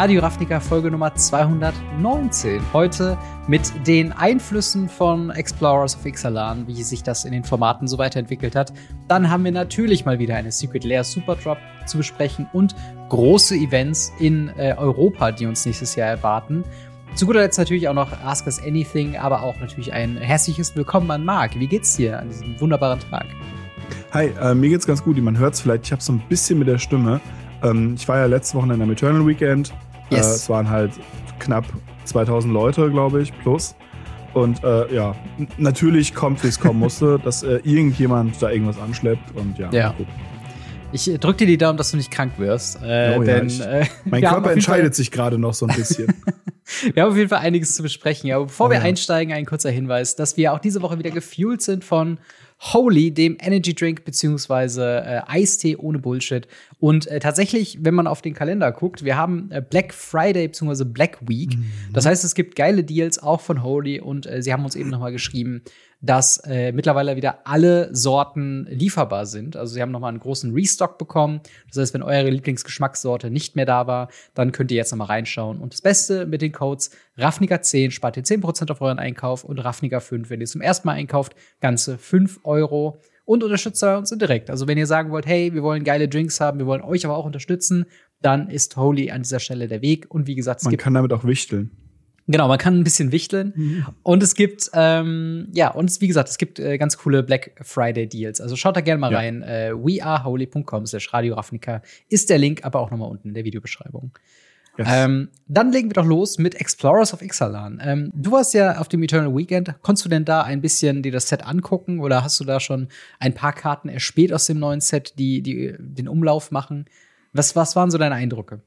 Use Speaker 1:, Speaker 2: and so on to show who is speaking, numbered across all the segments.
Speaker 1: Radio Ravnica Folge Nummer 219. Heute mit den Einflüssen von Explorers of Ixalan, wie sich das in den Formaten so weiterentwickelt hat. Dann haben wir natürlich mal wieder eine Secret Lair Super Drop zu besprechen und große Events in äh, Europa, die uns nächstes Jahr erwarten. Zu guter Letzt natürlich auch noch Ask Us Anything, aber auch natürlich ein herzliches Willkommen an Marc. Wie geht's dir an diesem wunderbaren Tag?
Speaker 2: Hi, äh, mir geht's ganz gut. Man hört es vielleicht. Ich habe so ein bisschen mit der Stimme. Ähm, ich war ja letzte Woche in einem Eternal Weekend. Äh, yes. Äh, es waren halt knapp 2000 Leute, glaube ich, plus. Und äh, ja, natürlich kommt, wie es kommen musste, dass äh, irgendjemand da irgendwas anschleppt und ja.
Speaker 1: ja. Ich äh, drücke dir die Daumen, dass du nicht krank wirst. Äh, oh, denn,
Speaker 2: ja, ich, mein Körper entscheidet sich gerade noch so ein bisschen.
Speaker 1: wir haben auf jeden Fall einiges zu besprechen. Aber bevor oh, wir ja. einsteigen, ein kurzer Hinweis, dass wir auch diese Woche wieder gefuelt sind von Holy, dem Energy Drink beziehungsweise äh, Eistee ohne Bullshit. Und äh, tatsächlich, wenn man auf den Kalender guckt, wir haben äh, Black Friday beziehungsweise Black Week. Mhm. Das heißt, es gibt geile Deals auch von Holy und äh, sie haben uns eben noch mal geschrieben, dass äh, mittlerweile wieder alle Sorten lieferbar sind. Also sie haben noch mal einen großen Restock bekommen. Das heißt, wenn eure Lieblingsgeschmackssorte nicht mehr da war, dann könnt ihr jetzt noch mal reinschauen. Und das Beste mit den Codes Raffniger 10 spart ihr 10% auf euren Einkauf und Raffniger 5, wenn ihr zum ersten Mal einkauft, ganze 5 Euro und unterstützt uns direkt. Also wenn ihr sagen wollt, hey, wir wollen geile Drinks haben, wir wollen euch aber auch unterstützen, dann ist Holy an dieser Stelle der Weg. Und wie gesagt,
Speaker 2: es Man kann damit auch wichteln.
Speaker 1: Genau, man kann ein bisschen wichteln. Mhm. Und es gibt, ähm, ja, und es, wie gesagt, es gibt äh, ganz coole Black Friday Deals. Also schaut da gerne mal ja. rein. Äh, weareholy.com slash Radio Ravnica ist der Link, aber auch nochmal unten in der Videobeschreibung. Yes. Ähm, dann legen wir doch los mit Explorers of Ixalan. Ähm, du warst ja auf dem Eternal Weekend. Konntest du denn da ein bisschen dir das Set angucken oder hast du da schon ein paar Karten erspäht aus dem neuen Set, die, die den Umlauf machen? Was, was waren so deine Eindrücke?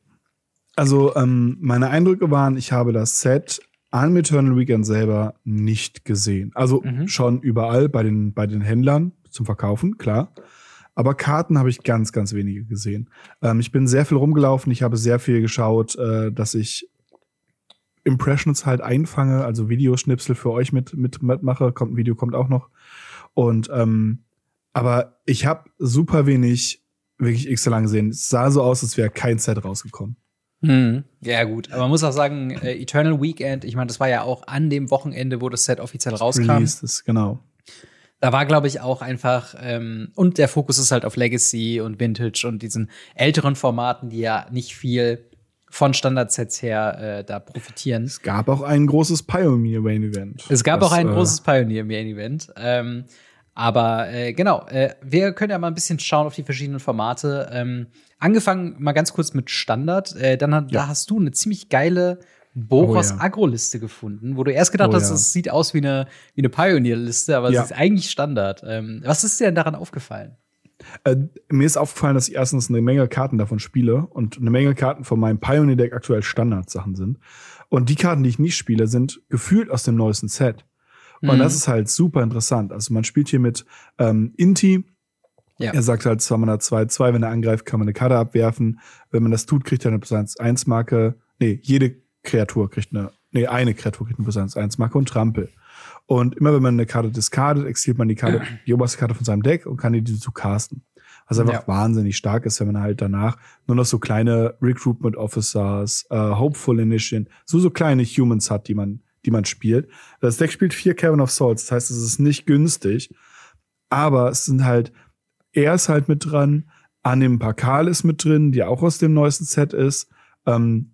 Speaker 2: Also, ähm, meine Eindrücke waren, ich habe das Set am Eternal Weekend selber nicht gesehen. Also mhm. schon überall bei den, bei den Händlern zum Verkaufen, klar. Aber Karten habe ich ganz, ganz wenige gesehen. Ähm, ich bin sehr viel rumgelaufen, ich habe sehr viel geschaut, äh, dass ich Impressions halt einfange, also Videoschnipsel für euch mit, mit, mitmache. Kommt ein Video, kommt auch noch. Und ähm, aber ich habe super wenig wirklich extra lang gesehen. Es sah so aus, als wäre kein Set rausgekommen.
Speaker 1: Hm. Ja, gut. Aber man muss auch sagen, äh, Eternal Weekend, ich meine, das war ja auch an dem Wochenende, wo das Set offiziell rauskam. Released
Speaker 2: ist, genau.
Speaker 1: Da war, glaube ich, auch einfach, ähm, und der Fokus ist halt auf Legacy und Vintage und diesen älteren Formaten, die ja nicht viel von Standardsets her äh, da profitieren.
Speaker 2: Es gab auch ein großes Pioneer Main Event.
Speaker 1: Es gab was, auch ein äh, großes Pioneer Main Event. Ähm, aber äh, genau, äh, wir können ja mal ein bisschen schauen auf die verschiedenen Formate. Ähm, angefangen mal ganz kurz mit Standard. Äh, dann hat, ja. da hast du eine ziemlich geile Boros oh, ja. Agro-Liste gefunden, wo du erst gedacht oh, hast, es sieht aus wie eine, wie eine Pioneer-Liste, aber ja. es ist eigentlich Standard. Ähm, was ist dir denn daran aufgefallen?
Speaker 2: Äh, mir ist aufgefallen, dass ich erstens eine Menge Karten davon spiele und eine Menge Karten von meinem Pioneer-Deck aktuell Standard-Sachen sind. Und die Karten, die ich nicht spiele, sind gefühlt aus dem neuesten Set. Und mhm. das ist halt super interessant. Also man spielt hier mit ähm, Inti. Ja. Er sagt halt, zwar man hat 2-2, wenn er angreift, kann man eine Karte abwerfen. Wenn man das tut, kriegt er eine plus 1 Marke. Nee, jede Kreatur kriegt eine, nee, eine Kreatur kriegt eine plus 1 Marke und Trampel. Und immer wenn man eine Karte discardet, exiliert man die Karte, die oberste Karte von seinem Deck und kann die zu casten. Was einfach ja. wahnsinnig stark ist, wenn man halt danach nur noch so kleine Recruitment Officers, äh, Hopeful Initiation, so so kleine Humans hat, die man die man spielt. Das Deck spielt vier Cavern of Souls, das heißt, es ist nicht günstig, aber es sind halt, er ist halt mit dran, Anim Pakal ist mit drin, die auch aus dem neuesten Set ist, ähm,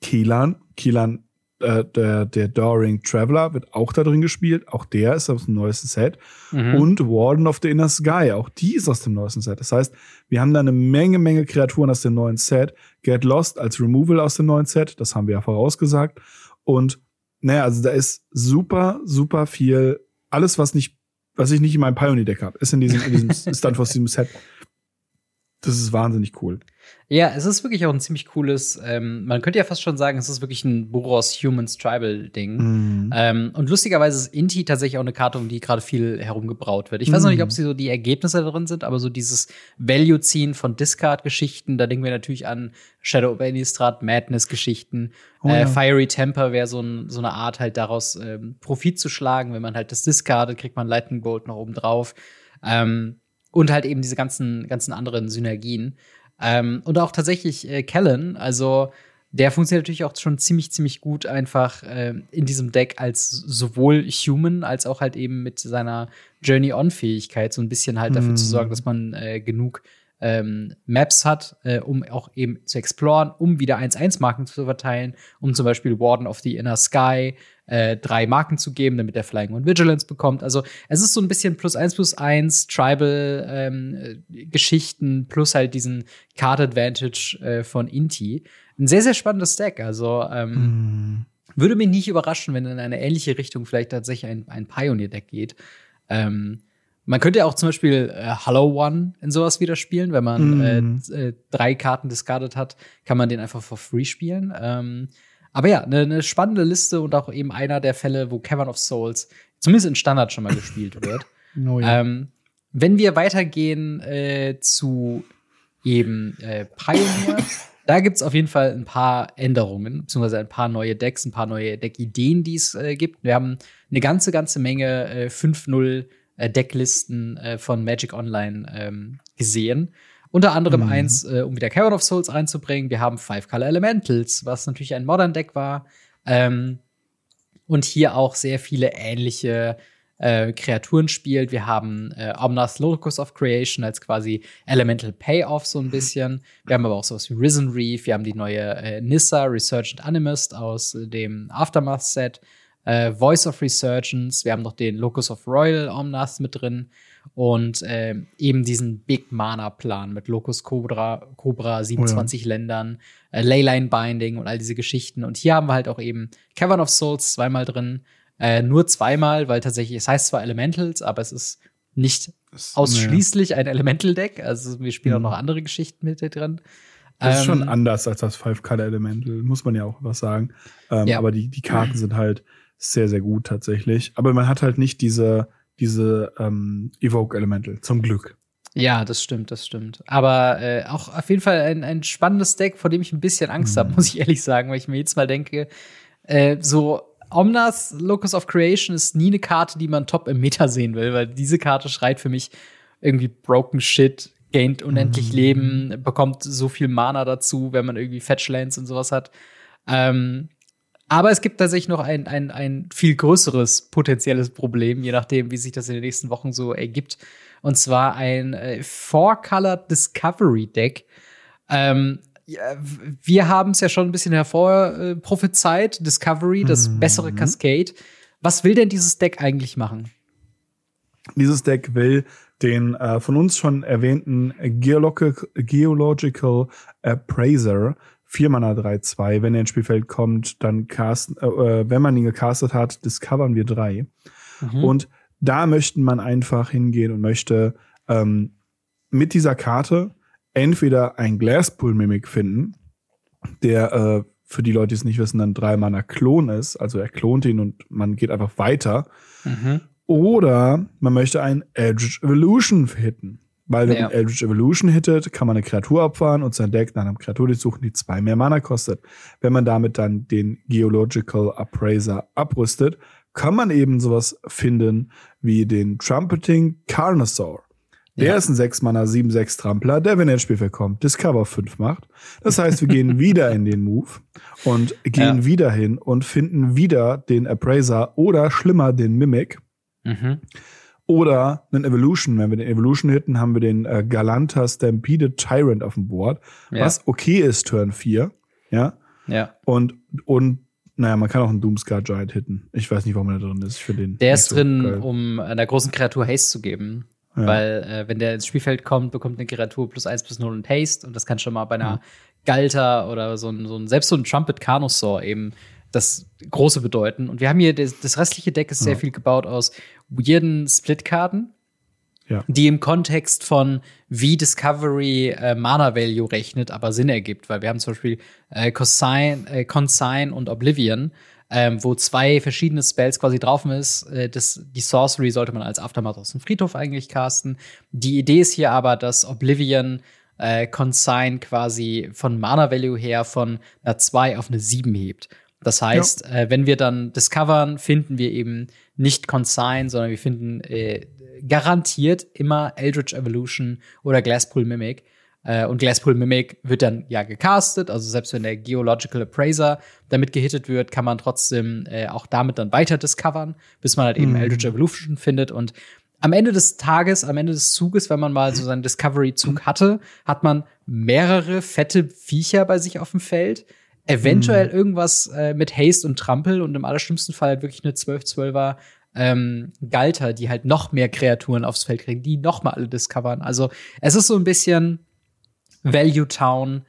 Speaker 2: Kilan, Kilan, äh, der, der Doring Traveler wird auch da drin gespielt, auch der ist aus dem neuesten Set mhm. und Warden of the Inner Sky, auch die ist aus dem neuesten Set. Das heißt, wir haben da eine Menge, Menge Kreaturen aus dem neuen Set, Get Lost als Removal aus dem neuen Set, das haben wir ja vorausgesagt und naja, also da ist super, super viel, alles, was nicht, was ich nicht in meinem Pioneer-Deck habe, ist in diesem, in diesem Stand aus diesem Set. Das ist wahnsinnig cool.
Speaker 1: Ja, es ist wirklich auch ein ziemlich cooles, ähm, man könnte ja fast schon sagen, es ist wirklich ein Boros Humans Tribal Ding. Mhm. Ähm, und lustigerweise ist Inti tatsächlich auch eine Karte, um die gerade viel herumgebraut wird. Ich weiß noch nicht, ob mhm. sie so die Ergebnisse drin sind, aber so dieses Value-Ziehen von Discard-Geschichten, da denken wir natürlich an Shadow of Innistrad, Madness-Geschichten. Oh, äh, ja. Fiery Temper wäre so, ein, so, eine Art, halt daraus ähm, Profit zu schlagen. Wenn man halt das discardet, kriegt man Lightning Bolt noch oben drauf. Ähm, und halt eben diese ganzen, ganzen anderen Synergien. Ähm, und auch tatsächlich äh, Kellen, also der funktioniert natürlich auch schon ziemlich, ziemlich gut einfach äh, in diesem Deck als sowohl Human als auch halt eben mit seiner Journey-On-Fähigkeit so ein bisschen halt dafür mm. zu sorgen, mhm. dass man äh, genug ähm, Maps hat, äh, um auch eben zu exploren, um wieder 1-1-Marken zu verteilen, um zum Beispiel Warden of the Inner Sky äh, drei Marken zu geben, damit er Flying und Vigilance bekommt. Also es ist so ein bisschen plus eins plus eins Tribal-Geschichten ähm, plus halt diesen Card Advantage äh, von Inti. Ein sehr, sehr spannendes Deck. Also ähm, mm. würde mich nicht überraschen, wenn in eine ähnliche Richtung vielleicht tatsächlich ein, ein Pioneer-Deck geht. Ähm, man könnte ja auch zum Beispiel äh, Hollow One in sowas wieder spielen. Wenn man mm. äh, drei Karten discarded hat, kann man den einfach for free spielen. Ähm, aber ja, eine ne spannende Liste und auch eben einer der Fälle, wo Cavern of Souls zumindest in Standard schon mal gespielt wird. Oh ja. ähm, wenn wir weitergehen äh, zu eben äh, Pioneer, da gibt's auf jeden Fall ein paar Änderungen, beziehungsweise ein paar neue Decks, ein paar neue Deckideen, die es äh, gibt. Wir haben eine ganze, ganze Menge äh, 5-0 äh, Decklisten äh, von Magic Online ähm, gesehen. Unter anderem mhm. eins, äh, um wieder Cavern of Souls reinzubringen. Wir haben Five Color Elementals, was natürlich ein Modern Deck war. Ähm, und hier auch sehr viele ähnliche äh, Kreaturen spielt. Wir haben äh, Omnath Locus of Creation als quasi Elemental Payoff so ein mhm. bisschen. Wir haben aber auch sowas wie Risen Reef. Wir haben die neue äh, Nissa Resurgent Animist aus äh, dem Aftermath-Set. Äh, Voice of Resurgence. Wir haben noch den Locus of Royal Omnath mit drin und äh, eben diesen Big Mana Plan mit Locus Cobra, Cobra 27 oh ja. Ländern, äh, Leyline Binding und all diese Geschichten. Und hier haben wir halt auch eben Cavern of Souls zweimal drin, äh, nur zweimal, weil tatsächlich es heißt zwar Elementals, aber es ist nicht das, ausschließlich naja. ein Elemental Deck. Also wir spielen mhm. auch noch andere Geschichten mit drin.
Speaker 2: Das ist schon ähm, anders als das Five Color Elemental, muss man ja auch was sagen. Ähm, ja. Aber die, die Karten sind halt sehr, sehr gut tatsächlich. Aber man hat halt nicht diese diese ähm, Evoke Elemental, zum Glück.
Speaker 1: Ja, das stimmt, das stimmt. Aber äh, auch auf jeden Fall ein, ein spannendes Deck, vor dem ich ein bisschen Angst mhm. habe, muss ich ehrlich sagen, weil ich mir jetzt mal denke, äh, so Omnas Locus of Creation ist nie eine Karte, die man top im Meta sehen will, weil diese Karte schreit für mich irgendwie Broken Shit, gaint unendlich mhm. Leben, bekommt so viel Mana dazu, wenn man irgendwie Fetchlands und sowas hat. Ähm, aber es gibt tatsächlich noch ein, ein, ein viel größeres potenzielles Problem, je nachdem, wie sich das in den nächsten Wochen so ergibt. Und zwar ein äh, Four-Color Discovery Deck. Ähm, ja, wir haben es ja schon ein bisschen hervorprophezeit. Äh, Discovery, das mhm. bessere Cascade. Was will denn dieses Deck eigentlich machen?
Speaker 2: Dieses Deck will den äh, von uns schon erwähnten Geological Appraiser 4 Mana 3-2. Wenn er ins Spielfeld kommt, dann casten, äh, äh, wenn man ihn gecastet hat, discovern wir drei. Mhm. Und da möchten man einfach hingehen und möchte ähm, mit dieser Karte entweder ein Glasspool Mimic finden, der äh, für die Leute, die es nicht wissen, dann drei Mana Klon ist. Also er klont ihn und man geht einfach weiter. Mhm. Oder man möchte ein Edge Evolution hitten. Weil wenn ja. man Eldritch Evolution hittet, kann man eine Kreatur abfahren und sein Deck nach einem Kreatur durchsuchen, die zwei mehr Mana kostet. Wenn man damit dann den Geological Appraiser abrüstet, kann man eben sowas finden wie den Trumpeting Carnosaur. Der ja. ist ein 6 Mana 7-6 Trampler, der, wenn er ins Spiel kommt, Discover 5 macht. Das heißt, wir gehen wieder in den Move und gehen ja. wieder hin und finden wieder den Appraiser oder schlimmer den Mimic. Mhm. Oder einen Evolution. Wenn wir den Evolution hitten, haben wir den äh, Galanta Stampede Tyrant auf dem Board, ja. was okay ist, Turn 4. Ja.
Speaker 1: Ja.
Speaker 2: Und, und naja, man kann auch einen Doomscar Giant hitten. Ich weiß nicht, warum er da drin ist. Für den
Speaker 1: der ist so drin, geil. um einer großen Kreatur Haste zu geben. Ja. Weil, äh, wenn der ins Spielfeld kommt, bekommt eine Kreatur plus 1 plus 0 und Haste. Und das kann schon mal bei einer ja. Galter oder so ein, so ein, selbst so ein Trumpet Carnosaur eben das Große bedeuten. Und wir haben hier, das, das restliche Deck ist sehr viel gebaut aus weirden Split-Karten, ja. die im Kontext von wie Discovery äh, Mana Value rechnet, aber Sinn ergibt, weil wir haben zum Beispiel äh, Cosine, äh, Consign und Oblivion, ähm, wo zwei verschiedene Spells quasi drauf ist. Äh, das, die Sorcery sollte man als Aftermath aus dem Friedhof eigentlich casten. Die Idee ist hier aber, dass Oblivion äh, Consign quasi von Mana Value her von einer 2 auf eine 7 hebt. Das heißt, ja. äh, wenn wir dann discovern, finden wir eben nicht Consign, sondern wir finden äh, garantiert immer Eldritch Evolution oder Glasspool Mimic. Äh, und Glasspool Mimic wird dann ja gecastet, also selbst wenn der Geological Appraiser damit gehittet wird, kann man trotzdem äh, auch damit dann weiter discovern, bis man halt eben mhm. Eldritch Evolution findet und am Ende des Tages, am Ende des Zuges, wenn man mal so seinen Discovery-Zug hatte, hat man mehrere fette Viecher bei sich auf dem Feld. Eventuell mhm. irgendwas äh, mit Haste und Trampel und im allerschlimmsten Fall halt wirklich eine 12-12er ähm, Galter, die halt noch mehr Kreaturen aufs Feld kriegen, die noch mal alle discovern. Also es ist so ein bisschen Value Town.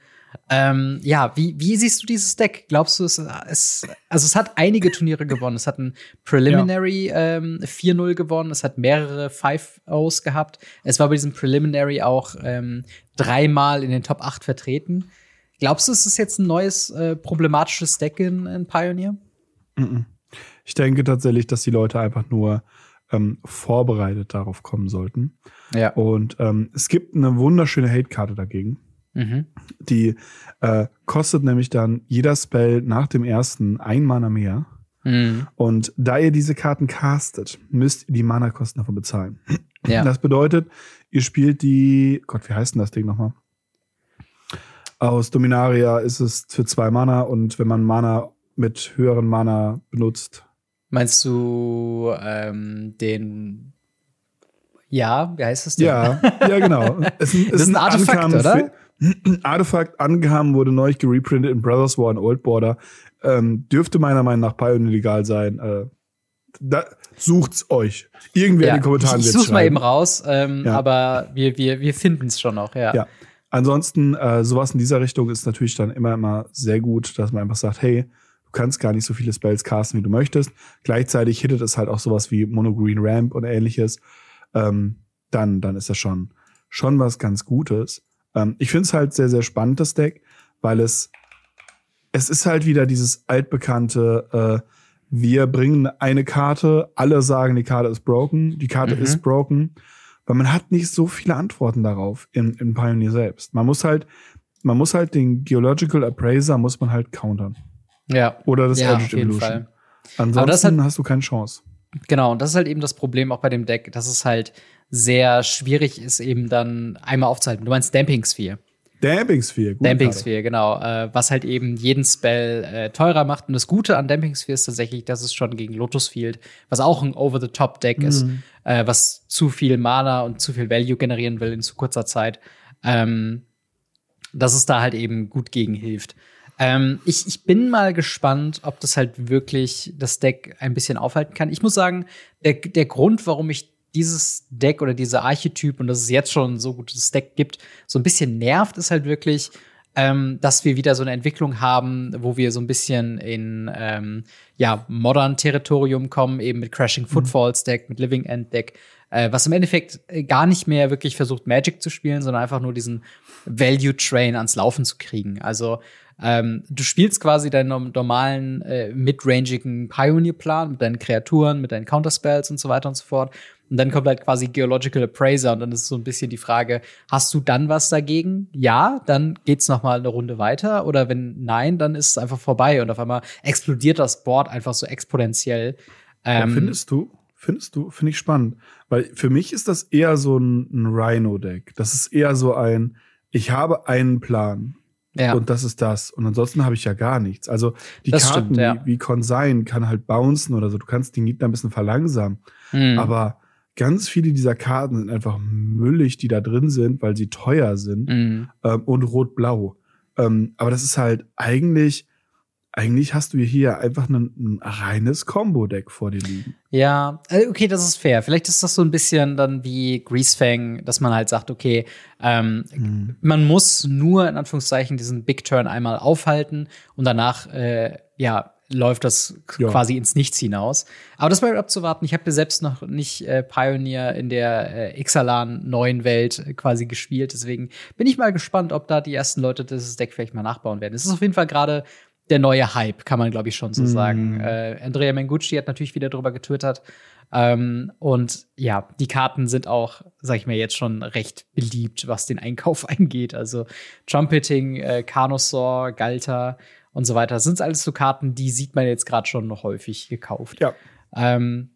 Speaker 1: Ähm, ja, wie, wie siehst du dieses Deck? Glaubst du, es, es, also es hat einige Turniere gewonnen. Es hat ein Preliminary ja. ähm, 4-0 gewonnen. Es hat mehrere 5-Os gehabt. Es war bei diesem Preliminary auch ähm, dreimal in den Top 8 vertreten. Glaubst du, es ist jetzt ein neues äh, problematisches Deck in, in Pioneer?
Speaker 2: Ich denke tatsächlich, dass die Leute einfach nur ähm, vorbereitet darauf kommen sollten. Ja. Und ähm, es gibt eine wunderschöne Hate-Karte dagegen. Mhm. Die äh, kostet nämlich dann jeder Spell nach dem ersten ein Mana mehr. Mhm. Und da ihr diese Karten castet, müsst ihr die Mana-Kosten davon bezahlen. Ja. Das bedeutet, ihr spielt die, Gott, wie heißt denn das Ding nochmal? Aus Dominaria ist es für zwei Mana und wenn man Mana mit höheren Mana benutzt.
Speaker 1: Meinst du ähm, den ja, wie heißt das denn?
Speaker 2: Ja, ja, genau.
Speaker 1: Es, es das ist ein Artefakt, Ankamen oder?
Speaker 2: Artefakt angehaben, wurde neu gereprintet in Brothers War und Old Border. Ähm, dürfte meiner Meinung nach Pioneer legal sein. Äh, da, sucht's euch. Irgendwer ja, in den Kommentaren
Speaker 1: Ich, ich such's mal eben raus, ähm, ja. aber wir, wir, wir finden es schon noch, ja. ja.
Speaker 2: Ansonsten, äh, sowas in dieser Richtung ist natürlich dann immer, immer sehr gut, dass man einfach sagt, hey, du kannst gar nicht so viele Spells casten, wie du möchtest. Gleichzeitig hittet es halt auch sowas wie Mono Green Ramp und ähnliches. Ähm, dann, dann ist das schon, schon was ganz Gutes. Ähm, ich finde es halt sehr, sehr spannend, das Deck, weil es, es ist halt wieder dieses altbekannte, äh, wir bringen eine Karte, alle sagen, die Karte ist broken, die Karte mhm. ist broken, weil man hat nicht so viele Antworten darauf in, in Pioneer selbst. Man muss halt, man muss halt den Geological Appraiser muss man halt countern.
Speaker 1: Ja.
Speaker 2: Oder das
Speaker 1: ja,
Speaker 2: Edge Evolution. Ansonsten halt, hast du keine Chance.
Speaker 1: Genau, und das ist halt eben das Problem auch bei dem Deck, dass es halt sehr schwierig ist, eben dann einmal aufzuhalten. Du meinst Damping Sphere.
Speaker 2: Damping Sphere,
Speaker 1: gut. Damping Sphere, genau. Äh, was halt eben jeden Spell äh, teurer macht. Und das Gute an Damping Sphere ist tatsächlich, dass es schon gegen Lotus Field, was auch ein Over-the-Top-Deck mhm. ist, äh, was zu viel Mana und zu viel Value generieren will in zu kurzer Zeit, ähm, dass es da halt eben gut gegen hilft. Ähm, ich, ich bin mal gespannt, ob das halt wirklich das Deck ein bisschen aufhalten kann. Ich muss sagen, der, der Grund, warum ich dieses Deck oder diese Archetyp und dass es jetzt schon so gutes Deck gibt, so ein bisschen nervt, ist halt wirklich, ähm, dass wir wieder so eine Entwicklung haben, wo wir so ein bisschen in ähm, ja modern Territorium kommen, eben mit Crashing mhm. Footfalls Deck, mit Living End Deck, äh, was im Endeffekt äh, gar nicht mehr wirklich versucht Magic zu spielen, sondern einfach nur diesen Value Train ans Laufen zu kriegen. Also ähm, du spielst quasi deinen normalen äh, midrangigen Pioneer-Plan mit deinen Kreaturen, mit deinen Counterspells und so weiter und so fort. Und dann kommt halt quasi Geological Appraiser und dann ist so ein bisschen die Frage, hast du dann was dagegen? Ja, dann geht's noch mal eine Runde weiter oder wenn nein, dann ist es einfach vorbei und auf einmal explodiert das Board einfach so exponentiell.
Speaker 2: Ähm, findest du? Findest du? Finde ich spannend, weil für mich ist das eher so ein, ein Rhino-Deck. Das ist eher so ein, ich habe einen Plan ja. Und das ist das. Und ansonsten habe ich ja gar nichts. Also die das Karten stimmt, ja. wie, wie Consign kann halt bouncen oder so. Du kannst den Gegner ein bisschen verlangsamen. Mhm. Aber ganz viele dieser Karten sind einfach müllig, die da drin sind, weil sie teuer sind mhm. ähm, und rot-blau. Ähm, aber das ist halt eigentlich eigentlich hast du hier einfach ein, ein reines Combo-Deck vor dir liegen.
Speaker 1: Ja, äh, okay, das ist fair. Vielleicht ist das so ein bisschen dann wie Greasefang, dass man halt sagt, okay, ähm, mhm. man muss nur in Anführungszeichen diesen Big Turn einmal aufhalten und danach, äh, ja, läuft das ja. quasi ins Nichts hinaus. Aber das bleibt abzuwarten. Ich habe ja selbst noch nicht äh, Pioneer in der äh, Ixalan neuen Welt äh, quasi gespielt. Deswegen bin ich mal gespannt, ob da die ersten Leute dieses Deck vielleicht mal nachbauen werden. Es ist auf jeden Fall gerade der neue Hype, kann man, glaube ich, schon so mm. sagen. Äh, Andrea Mengucci hat natürlich wieder drüber getwittert. Ähm, und ja, die Karten sind auch, sag ich mir jetzt schon recht beliebt, was den Einkauf angeht. Also Trumpeting, äh, Carnosaur, Galter und so weiter. Das sind alles so Karten, die sieht man jetzt gerade schon noch häufig gekauft.
Speaker 2: Ja.
Speaker 1: Ähm,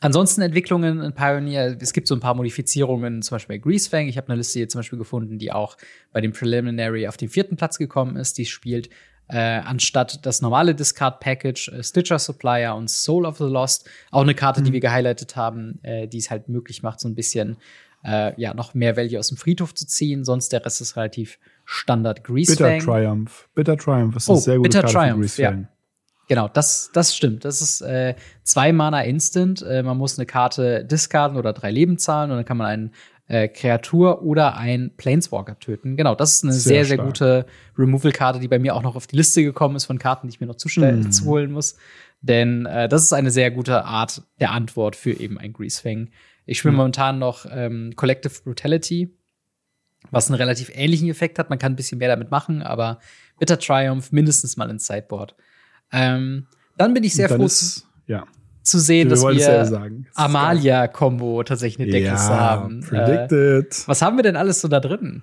Speaker 1: Ansonsten Entwicklungen in Pioneer, es gibt so ein paar Modifizierungen, zum Beispiel bei Greasefang. Ich habe eine Liste hier zum Beispiel gefunden, die auch bei dem Preliminary auf den vierten Platz gekommen ist. Die spielt äh, anstatt das normale Discard-Package äh, Stitcher Supplier und Soul of the Lost auch eine Karte, mhm. die wir gehighlightet haben, äh, die es halt möglich macht, so ein bisschen äh, ja noch mehr Value aus dem Friedhof zu ziehen. Sonst der Rest ist relativ Standard Greasefang.
Speaker 2: Bitter Triumph. Bitter Triumph ist eine
Speaker 1: oh,
Speaker 2: sehr gute
Speaker 1: Bitter
Speaker 2: Karte
Speaker 1: Triumph, für. Ja. Genau, das, das stimmt. Das ist äh, zwei Mana Instant. Äh, man muss eine Karte discarden oder drei Leben zahlen und dann kann man einen äh, Kreatur oder ein Planeswalker töten. Genau, das ist eine sehr, sehr, sehr gute Removal-Karte, die bei mir auch noch auf die Liste gekommen ist von Karten, die ich mir noch zustellen, mm. zu holen muss. Denn äh, das ist eine sehr gute Art der Antwort für eben ein Greasefang. Ich spiele mm. momentan noch ähm, Collective Brutality, was einen relativ ähnlichen Effekt hat. Man kann ein bisschen mehr damit machen, aber Bitter Triumph mindestens mal ins Sideboard. Ähm, dann bin ich sehr froh
Speaker 2: ist, ja.
Speaker 1: zu sehen, dass wir Amalia-Kombo tatsächlich eine Deckliste ja, haben.
Speaker 2: Predicted.
Speaker 1: Äh, was haben wir denn alles so da drin?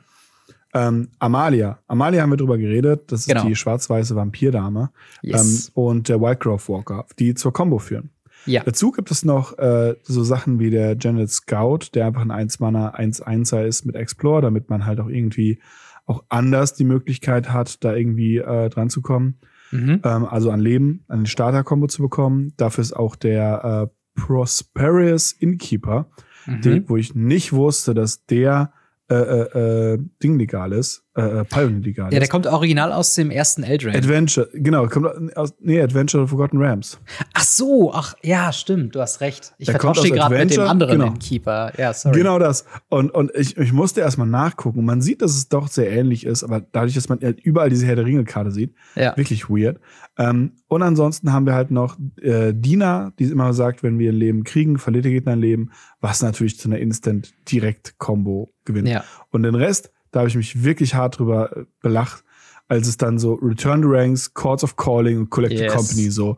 Speaker 2: Ähm, Amalia. Amalia haben wir drüber geredet. Das ist genau. die schwarz-weiße Vampirdame. Yes. Ähm, und der Whitegrove Walker, die zur Combo führen. Ja. Dazu gibt es noch äh, so Sachen wie der Janet Scout, der einfach ein 1-Mana 1-1er ist mit Explore, damit man halt auch irgendwie auch anders die Möglichkeit hat, da irgendwie äh, dran zu kommen. Mhm. Ähm, also an Leben, an den Starter-Kombo zu bekommen. Dafür ist auch der äh, Prosperous Innkeeper, mhm. den, wo ich nicht wusste, dass der äh, äh, äh Ding legal ist, äh, äh Pioneer ist.
Speaker 1: Ja, der kommt original aus dem ersten Eldrain.
Speaker 2: Adventure, genau, kommt aus, nee, Adventure of Forgotten Rams.
Speaker 1: Ach so, ach, ja, stimmt, du hast recht. Ich vertausche gerade mit dem anderen genau. Keeper. Ja, sorry.
Speaker 2: Genau das. Und, und ich, ich musste erstmal nachgucken. Man sieht, dass es doch sehr ähnlich ist, aber dadurch, dass man halt überall diese Herr der Ringe-Karte sieht, ja. wirklich weird. Ähm, und ansonsten haben wir halt noch äh, Dina, die immer sagt, wenn wir ein Leben kriegen, verliert der Gegner ein Leben, was natürlich zu einer Instant-Direkt-Kombo gewinnt. Ja. Und den Rest da habe ich mich wirklich hart drüber äh, belacht, als es dann so Return to Ranks, Courts of Calling und Collective yes. Company so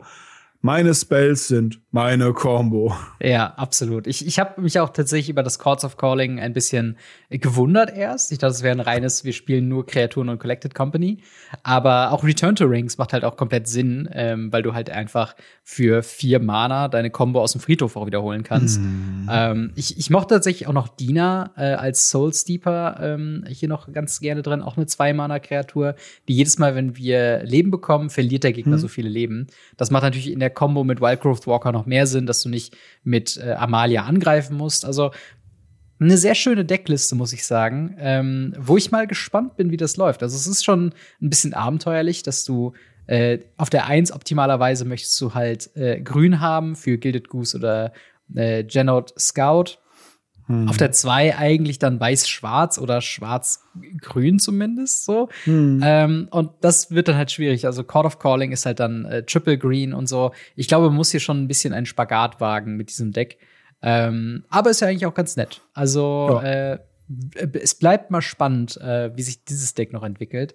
Speaker 2: meine Spells sind meine Combo.
Speaker 1: Ja, absolut. Ich, ich habe mich auch tatsächlich über das Courts of Calling ein bisschen gewundert erst. Ich dachte, es wäre ein reines, wir spielen nur Kreaturen und Collected Company. Aber auch Return to Rings macht halt auch komplett Sinn, ähm, weil du halt einfach für vier Mana deine Combo aus dem Friedhof auch wiederholen kannst. Mm. Ähm, ich, ich mochte tatsächlich auch noch Dina äh, als Soul Steeper ähm, hier noch ganz gerne drin. Auch eine Zwei-Mana-Kreatur, die jedes Mal, wenn wir Leben bekommen, verliert der Gegner mm. so viele Leben. Das macht natürlich in der Combo mit Wildgrowth Walker noch mehr Sinn, dass du nicht mit äh, Amalia angreifen musst. Also eine sehr schöne Deckliste, muss ich sagen, ähm, wo ich mal gespannt bin, wie das läuft. Also es ist schon ein bisschen abenteuerlich, dass du äh, auf der 1 optimalerweise möchtest du halt äh, grün haben für Gilded Goose oder äh, Genode Scout. Hm. Auf der 2 eigentlich dann weiß-schwarz oder schwarz-grün zumindest so. Hm. Ähm, und das wird dann halt schwierig. Also Court of Calling ist halt dann äh, Triple Green und so. Ich glaube, man muss hier schon ein bisschen einen Spagat wagen mit diesem Deck. Ähm, aber ist ja eigentlich auch ganz nett. Also ja. äh, es bleibt mal spannend, äh, wie sich dieses Deck noch entwickelt.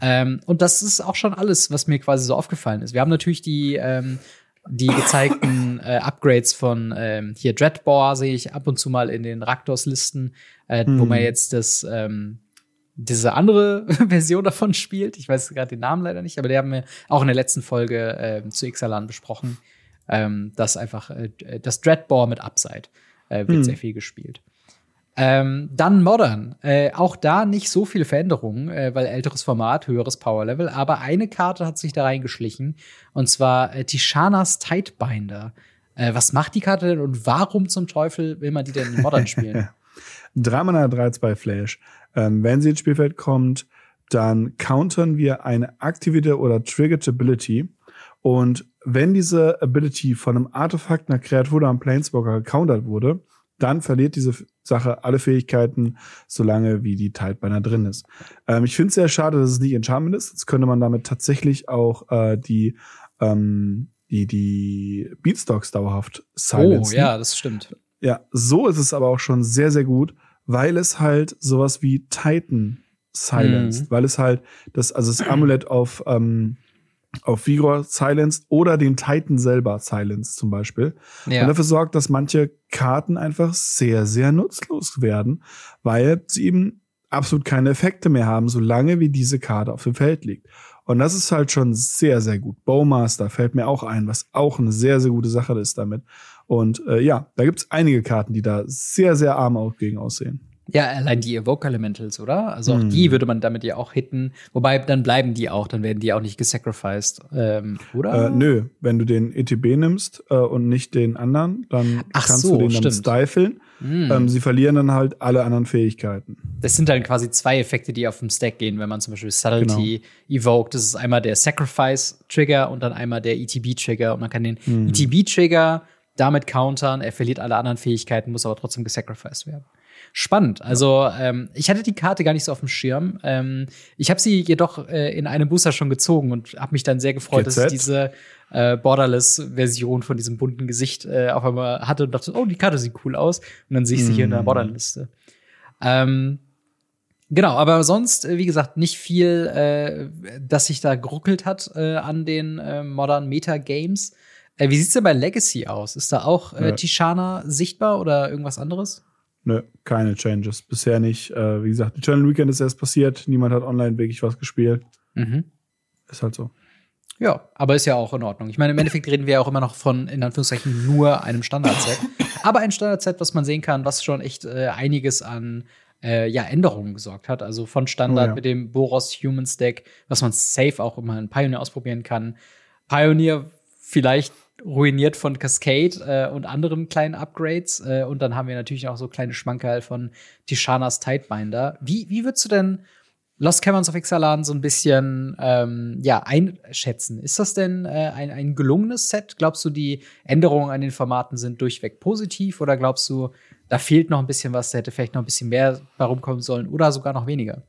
Speaker 1: Ähm, und das ist auch schon alles, was mir quasi so aufgefallen ist. Wir haben natürlich die, ähm, die gezeigten äh, Upgrades von ähm, hier Dreadbore sehe ich ab und zu mal in den Raktors-Listen, äh, hm. wo man jetzt das ähm, diese andere Version davon spielt. Ich weiß gerade den Namen leider nicht, aber die haben wir auch in der letzten Folge äh, zu Ixalan besprochen ähm, dass einfach äh, das Dreadbore mit Upside äh, wird hm. sehr viel gespielt. Ähm, dann Modern. Äh, auch da nicht so viele Veränderungen, äh, weil älteres Format, höheres Power-Level. Aber eine Karte hat sich da reingeschlichen. Und zwar äh, Tishanas Tightbinder. Äh, was macht die Karte denn und warum zum Teufel will man die denn in Modern spielen?
Speaker 2: 3 Mana 3-2 Flash. Ähm, wenn sie ins Spielfeld kommt, dann countern wir eine aktivierte oder triggered Ability. Und wenn diese Ability von einem Artefakt, einer Kreatur oder einem Planeswalker gecountert wurde, dann verliert diese Sache alle Fähigkeiten, solange wie die Tidebinder drin ist. Ähm, ich finde es sehr schade, dass es nicht Enchantment ist. Jetzt könnte man damit tatsächlich auch äh, die, ähm, die, die Beatstocks dauerhaft silenzen.
Speaker 1: Oh, ja, das stimmt.
Speaker 2: Ja, so ist es aber auch schon sehr, sehr gut, weil es halt sowas wie Titan silenced, mhm. weil es halt das, also das Amulett auf ähm, auf Vigor silenced oder den Titan selber silenced zum Beispiel. Ja. Und dafür sorgt, dass manche Karten einfach sehr, sehr nutzlos werden, weil sie eben absolut keine Effekte mehr haben, solange wie diese Karte auf dem Feld liegt. Und das ist halt schon sehr, sehr gut. Bowmaster fällt mir auch ein, was auch eine sehr, sehr gute Sache ist damit. Und äh, ja, da gibt's einige Karten, die da sehr, sehr arm auch gegen aussehen.
Speaker 1: Ja, allein die Evoke Elementals, oder? Also auch hm. die würde man damit ja auch hitten. Wobei, dann bleiben die auch, dann werden die auch nicht gesacrificed, ähm, oder?
Speaker 2: Äh, nö, wenn du den ETB nimmst äh, und nicht den anderen, dann
Speaker 1: Ach
Speaker 2: kannst
Speaker 1: so,
Speaker 2: du den dann stiflen.
Speaker 1: Hm.
Speaker 2: Ähm, sie verlieren dann halt alle anderen Fähigkeiten.
Speaker 1: Das sind dann quasi zwei Effekte, die auf dem Stack gehen, wenn man zum Beispiel Subtlety
Speaker 2: Genau.
Speaker 1: evoked. Das ist einmal der Sacrifice-Trigger und dann einmal der ETB-Trigger. Und man kann den
Speaker 2: Hm.
Speaker 1: ETB-Trigger damit countern. Er verliert alle anderen Fähigkeiten, muss aber trotzdem gesacrificed werden. Spannend. Also ähm, ich hatte die Karte gar nicht so auf dem Schirm. Ähm, ich habe sie jedoch äh, in einem Booster schon gezogen und habe mich dann sehr gefreut, dass ich
Speaker 2: GZ?
Speaker 1: diese äh, Borderless-Version von diesem bunten Gesicht äh, auf einmal hatte und dachte, oh, die Karte sieht cool aus. Und dann sehe ich sie hier in der
Speaker 2: Mhm.
Speaker 1: Borderliste. Ähm, genau, aber sonst, äh, wie gesagt, nicht viel, äh, das sich da geruckelt hat äh, an den äh, Modern Meta-Games. Äh, wie sieht's denn bei Legacy aus? Ist da auch äh,
Speaker 2: Nö.
Speaker 1: Tishana sichtbar oder irgendwas anderes?
Speaker 2: Nö, keine Changes. Bisher nicht. Äh, wie gesagt, Eternal Weekend ist erst passiert. Niemand hat online wirklich was gespielt.
Speaker 1: Mhm.
Speaker 2: Ist halt so.
Speaker 1: Ja, aber ist ja auch in Ordnung. Ich meine, im Endeffekt reden wir ja auch immer noch von, in Anführungszeichen, nur einem Standard-Set. aber ein Standard-Set, was man sehen kann, was schon echt äh, einiges an äh, ja, Änderungen gesorgt hat. Also von Standard
Speaker 2: Oh ja.
Speaker 1: mit dem Boros Human Stack, was man safe auch immer in Pioneer ausprobieren kann. Pioneer vielleicht ruiniert von Cascade äh, und anderen kleinen Upgrades. Äh, und dann haben wir natürlich auch so kleine Schmankerl von Tishanas Tidebinder. Wie, wie würdest du denn Lost Caverns of Ixalan so ein bisschen ähm, ja, einschätzen. Ist das denn äh, ein, ein gelungenes Set? Glaubst du, die Änderungen an den Formaten sind durchweg positiv oder glaubst du, da fehlt noch ein bisschen was, da hätte vielleicht noch ein bisschen mehr warum kommen sollen oder sogar noch weniger?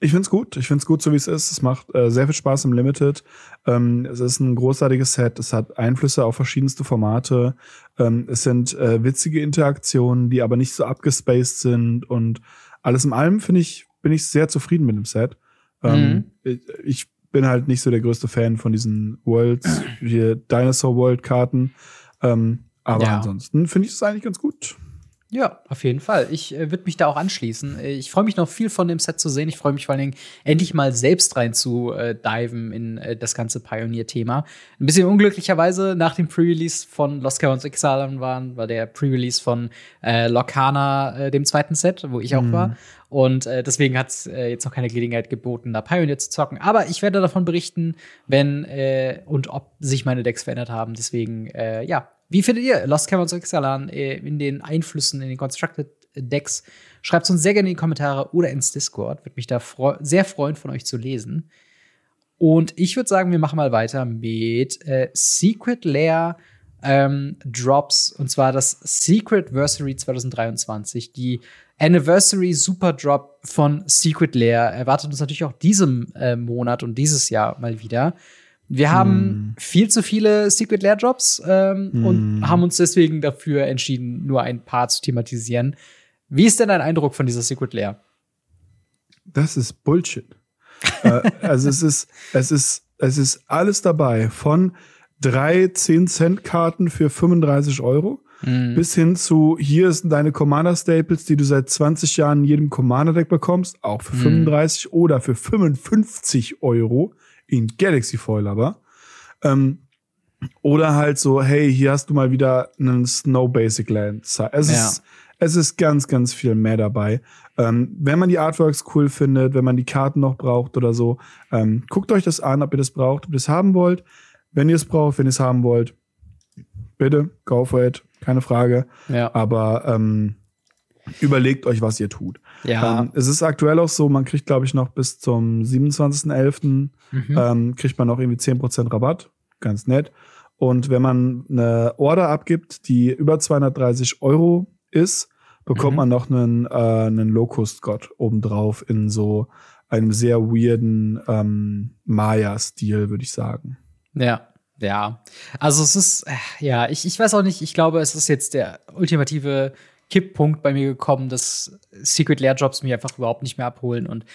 Speaker 2: Ich find's gut. Ich find's gut, so wie es ist. Es macht äh, sehr viel Spaß im Limited. Ähm, es ist ein großartiges Set. Es hat Einflüsse auf verschiedenste Formate. Ähm, es sind äh, witzige Interaktionen, die aber nicht so abgespaced sind. Und alles in allem finde ich, bin ich sehr zufrieden mit dem Set. Ähm, ich, ich bin halt nicht so der größte Fan von diesen Worlds, hier Dinosaur World Karten. Ähm, aber
Speaker 1: Ja.
Speaker 2: ansonsten finde ich es eigentlich ganz gut.
Speaker 1: Ja, auf jeden Fall. Ich äh, würde mich da auch anschließen. Äh, Ich freue mich noch viel von dem Set zu sehen. Ich freue mich vor allen Dingen, endlich mal selbst rein zu äh, diven in äh, das ganze Pioneer-Thema. Ein bisschen unglücklicherweise nach dem Pre-Release von Lost Caverns Exile waren, war der Pre-Release von äh, Locana, äh, dem zweiten Set, wo ich auch war. Und äh, deswegen hat es äh, jetzt noch keine Gelegenheit geboten, da Pioneer zu zocken. Aber ich werde davon berichten, wenn äh, und ob sich meine Decks verändert haben. Deswegen, äh, ja. Wie findet ihr Lost Caverns of Ixalan äh, in den Einflüssen in den Constructed Decks? Schreibt uns sehr gerne in die Kommentare oder ins Discord. Würde mich da freu sehr freuen, von euch zu lesen. Und ich würde sagen, wir machen mal weiter mit äh, Secret Lair ähm, Drops. Und zwar das Secret Versary 2023. Die Anniversary Super Drop von Secret Lair erwartet uns natürlich auch diesem äh, Monat und dieses Jahr mal wieder. Wir haben viel zu viele Secret Lair Drops ähm, und haben uns deswegen dafür entschieden, nur ein paar zu thematisieren. Wie ist denn dein Eindruck von dieser Secret Lair?
Speaker 2: Das ist Bullshit. äh, also es ist, es ist, es ist alles dabei. Von drei 10-Cent-Karten für 35 Euro bis hin zu hier sind deine Commander-Staples, die du seit 20 Jahren in jedem Commander-Deck bekommst, auch für 35 oder für 55 Euro in Galaxy Foil aber. Ähm, oder halt so, hey, hier hast du mal wieder einen Snow Basic Land. Es
Speaker 1: Ja.
Speaker 2: ist, es ist ganz, ganz viel mehr dabei. Ähm, wenn man die Artworks cool findet, wenn man die Karten noch braucht oder so, ähm, guckt euch das an, ob ihr das braucht, ob ihr das haben wollt. Wenn ihr es braucht, wenn ihr es haben wollt, bitte, go for it, keine Frage.
Speaker 1: Ja.
Speaker 2: Aber ähm, überlegt euch, was ihr tut.
Speaker 1: Ja.
Speaker 2: Ähm, es ist aktuell auch so, man kriegt, glaube ich, noch bis zum 27.11.
Speaker 1: Mhm.
Speaker 2: Ähm, kriegt man noch irgendwie 10% Rabatt. Ganz nett. Und wenn man eine Order abgibt, die über 230 Euro ist, bekommt
Speaker 1: Mhm.
Speaker 2: man noch einen, äh, einen Locust-Gott obendrauf in so einem sehr weirden ähm, Maya-Stil, würde ich sagen.
Speaker 1: Ja, ja. Also es ist, äh, ja, ich, ich weiß auch nicht, ich glaube, es ist jetzt der ultimative Kipppunkt bei mir gekommen, dass Secret Lair Jobs mich einfach überhaupt nicht mehr abholen. Und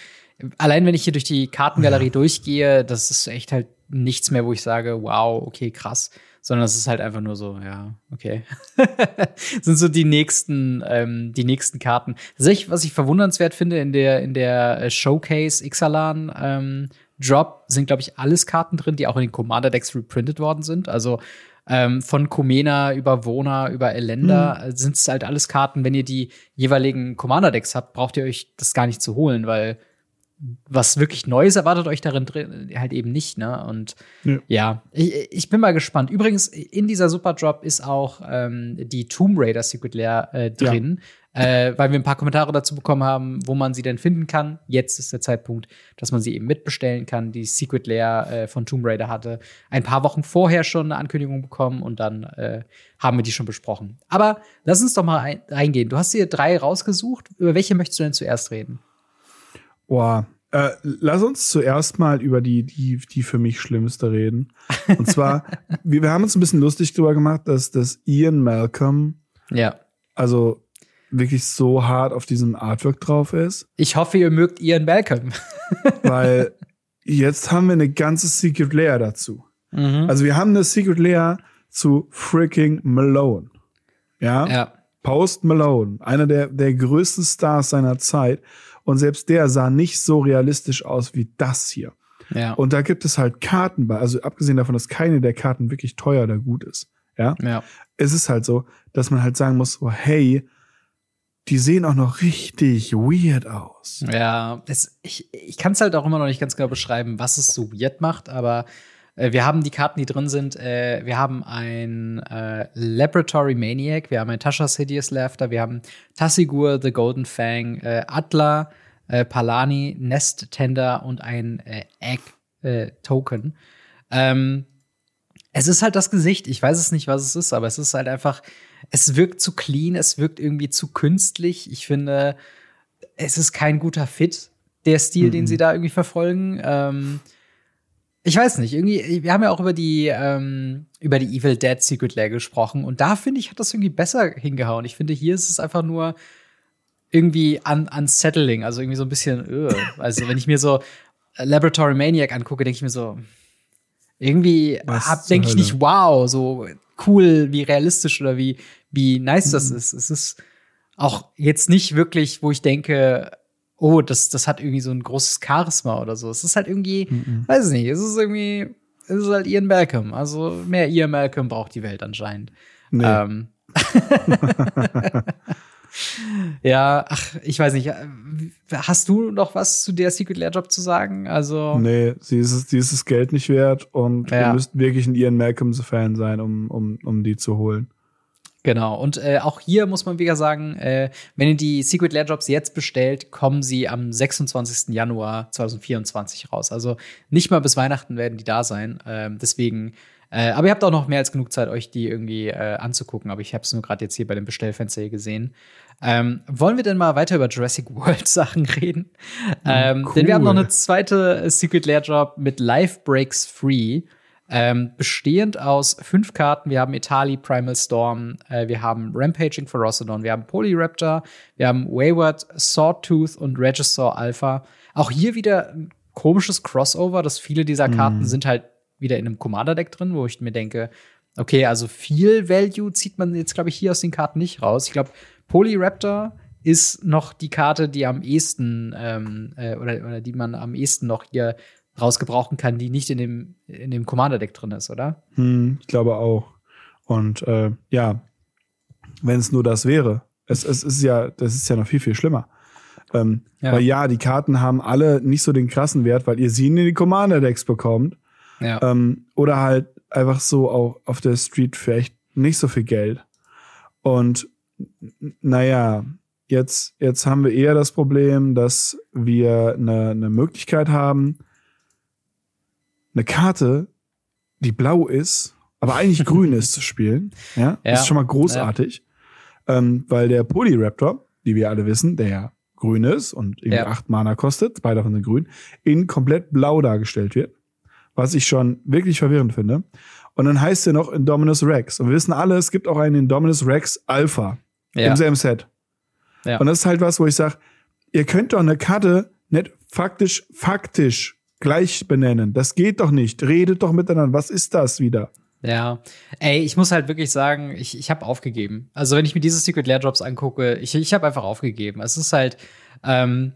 Speaker 1: allein wenn ich hier durch die Kartengalerie durchgehe, das ist echt halt nichts mehr, wo ich sage, wow, okay, krass. Sondern es ist halt einfach nur so, ja, okay. sind so die nächsten, ähm, die nächsten Karten. Tatsächlich, was ich verwundernswert finde, in der, in der äh, Showcase Ixalan ähm, Drop sind, glaube ich, alles Karten drin, die auch in den Commander-Decks reprintet worden sind. Also Ähm, von Kumena über Wona, über Elenda mhm. sind es halt alles Karten. Wenn ihr die jeweiligen Commander-Decks habt, braucht ihr euch das gar nicht zu holen, weil was wirklich Neues erwartet euch darin drin halt eben nicht, ne? Und ja, ja ich, ich, bin mal gespannt. Übrigens, in dieser Superdrop ist auch ähm, die Tomb Raider Secret Lair äh, drin, ja. Äh, weil wir ein paar Kommentare dazu bekommen haben, wo man sie denn finden kann. Jetzt ist der Zeitpunkt, dass man sie eben mitbestellen kann. Die Secret Lair äh, von Tomb Raider hatte ein paar Wochen vorher schon eine Ankündigung bekommen und dann äh, haben wir die schon besprochen. Aber lass uns doch mal reingehen. Du hast hier drei rausgesucht. Über welche möchtest du denn zuerst reden?
Speaker 2: Boah, äh, lass uns zuerst mal über die, die, die für mich schlimmste reden. Und zwar, wir, wir haben uns ein bisschen lustig drüber gemacht, dass, dass Ian Malcolm,
Speaker 1: ja.
Speaker 2: also wirklich so hart auf diesem Artwork drauf ist.
Speaker 1: Ich hoffe, ihr mögt Ian Malcolm.
Speaker 2: weil jetzt haben wir eine ganze Secret Layer dazu. Mhm. Also wir haben eine Secret Layer zu freaking Malone. Ja.
Speaker 1: ja.
Speaker 2: Post Malone, einer der, der größten Stars seiner Zeit. Und selbst der sah nicht so realistisch aus wie das hier.
Speaker 1: Ja.
Speaker 2: Und da gibt es halt Karten bei, also abgesehen davon, dass keine der Karten wirklich teuer oder gut ist. Ja.
Speaker 1: ja.
Speaker 2: Es ist halt so, dass man halt sagen muss, oh, hey, die sehen auch noch richtig weird aus.
Speaker 1: Ja, das, ich, ich kann es halt auch immer noch nicht ganz genau beschreiben, was es so weird macht, aber äh, wir haben die Karten, die drin sind. Äh, wir haben ein äh, Laboratory Maniac, wir haben ein Tasha's Hideous Laughter, wir haben Tassigur, The Golden Fang, äh, Atla, Palani, Nest Tender und ein Egg Token. Ähm, es ist halt das Gesicht. Ich weiß es nicht, was es ist, aber es ist halt einfach, es wirkt zu clean, es wirkt irgendwie zu künstlich. Ich finde, es ist kein guter Fit, der Stil, mhm. den sie da irgendwie verfolgen. Ähm, ich weiß nicht, irgendwie, wir haben ja auch über die, ähm, über die Evil Dead Secret Lair gesprochen und da finde ich, hat das irgendwie besser hingehauen. Ich finde, hier ist es einfach nur irgendwie un unsettling, also irgendwie so ein bisschen, öh. also wenn ich mir so Laboratory Maniac angucke, denke ich mir so, irgendwie denke ich nicht, wow, so cool, wie realistisch oder wie, wie nice mhm. das ist. Es ist auch jetzt nicht wirklich, wo ich denke, oh, das, das hat irgendwie so ein großes Charisma oder so. Es ist halt irgendwie, mhm. weiß ich nicht, es ist irgendwie, es ist halt Ian Malcolm. Also mehr Ian Malcolm braucht die Welt anscheinend. Nee. Ähm. ja, ach, ich weiß nicht. Hast du noch was zu der Secret Lair Job zu sagen? Also.
Speaker 2: Nee, sie ist, sie ist das Geld nicht wert und ja. wir müssten wirklich ein Ian Malcolm-Fan sein, um, um, um die zu holen.
Speaker 1: Genau. Und äh, auch hier muss man wieder sagen, äh, wenn ihr die Secret Lair Jobs jetzt bestellt, kommen sie am 26. Januar 2024 raus. Also nicht mal bis Weihnachten werden die da sein. Ähm, deswegen, äh, aber ihr habt auch noch mehr als genug Zeit, euch die irgendwie äh, anzugucken. Aber ich habe es nur gerade jetzt hier bei dem Bestellfenster hier gesehen. Ähm, wollen wir denn mal weiter über Jurassic World Sachen reden? Ähm, cool. Denn wir haben noch eine zweite Secret Lair Job mit Life Breaks Free. Ähm, bestehend aus fünf Karten. Wir haben Etali, Primal Storm, äh, wir haben Rampaging Ferocidon, wir haben Polyraptor, wir haben Wayward, Sawtooth und Regisaur Alpha. Auch hier wieder ein komisches Crossover, dass viele dieser Karten mm. sind halt wieder in einem Commander-Deck drin, wo ich mir denke, okay, also viel Value zieht man jetzt, glaube ich, hier aus den Karten nicht raus. Ich glaube, Polyraptor ist noch die Karte, die am ehesten ähm, äh, oder, oder die man am ehesten noch hier rausgebrauchen kann, die nicht in dem, in dem Commander-Deck drin ist, oder?
Speaker 2: Hm, ich glaube auch. Und äh, ja, wenn es nur das wäre. Es, es ist ja, das ist ja noch viel, viel schlimmer. Ähm, ja. Weil ja, die Karten haben alle nicht so den krassen Wert, weil ihr sie in die Commander-Decks bekommt.
Speaker 1: Ja.
Speaker 2: Ähm, oder halt einfach so auch auf der Street für echt nicht so viel Geld. Und naja, jetzt, jetzt haben wir eher das Problem, dass wir eine, eine Möglichkeit haben, eine Karte, die blau ist, aber eigentlich grün ist zu spielen. Ja, ja. ist schon mal großartig. Ja. Ähm, weil der Polyraptor, die wir alle wissen, der ja grün ist und irgendwie ja. acht Mana kostet, beide davon sind grün, in komplett blau dargestellt wird. Was ich schon wirklich verwirrend finde. Und dann heißt er noch Indominus Rex. Und wir wissen alle, es gibt auch einen Indominus Rex Alpha ja. im selben Set. Ja. Und das ist halt was, wo ich sage, ihr könnt doch eine Karte nicht faktisch, faktisch gleich benennen. Das geht doch nicht. Redet doch miteinander. Was ist das wieder?
Speaker 1: Ja, ey, ich muss halt wirklich sagen, ich, ich habe aufgegeben. Also wenn ich mir diese Secret Lair Drops angucke, ich, ich habe einfach aufgegeben. Es ist halt, ähm,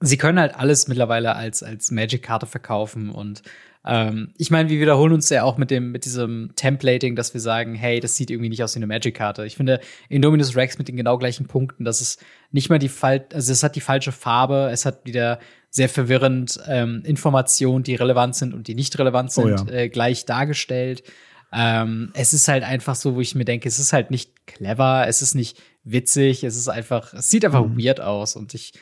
Speaker 1: sie können halt alles mittlerweile als, als Magic-Karte verkaufen und Ähm, ich meine, wir wiederholen uns ja auch mit dem, mit diesem Templating, dass wir sagen, hey, das sieht irgendwie nicht aus wie eine Magic-Karte. Ich finde, Indominus Rex mit den genau gleichen Punkten, das ist nicht mal die Fal also es hat die falsche Farbe, es hat wieder sehr verwirrend ähm, Informationen, die relevant sind und die nicht relevant sind, oh ja. äh, gleich dargestellt. Ähm, es ist halt einfach so, wo ich mir denke, es ist halt nicht clever, es ist nicht witzig, es ist einfach, es sieht einfach mhm. weird aus und ich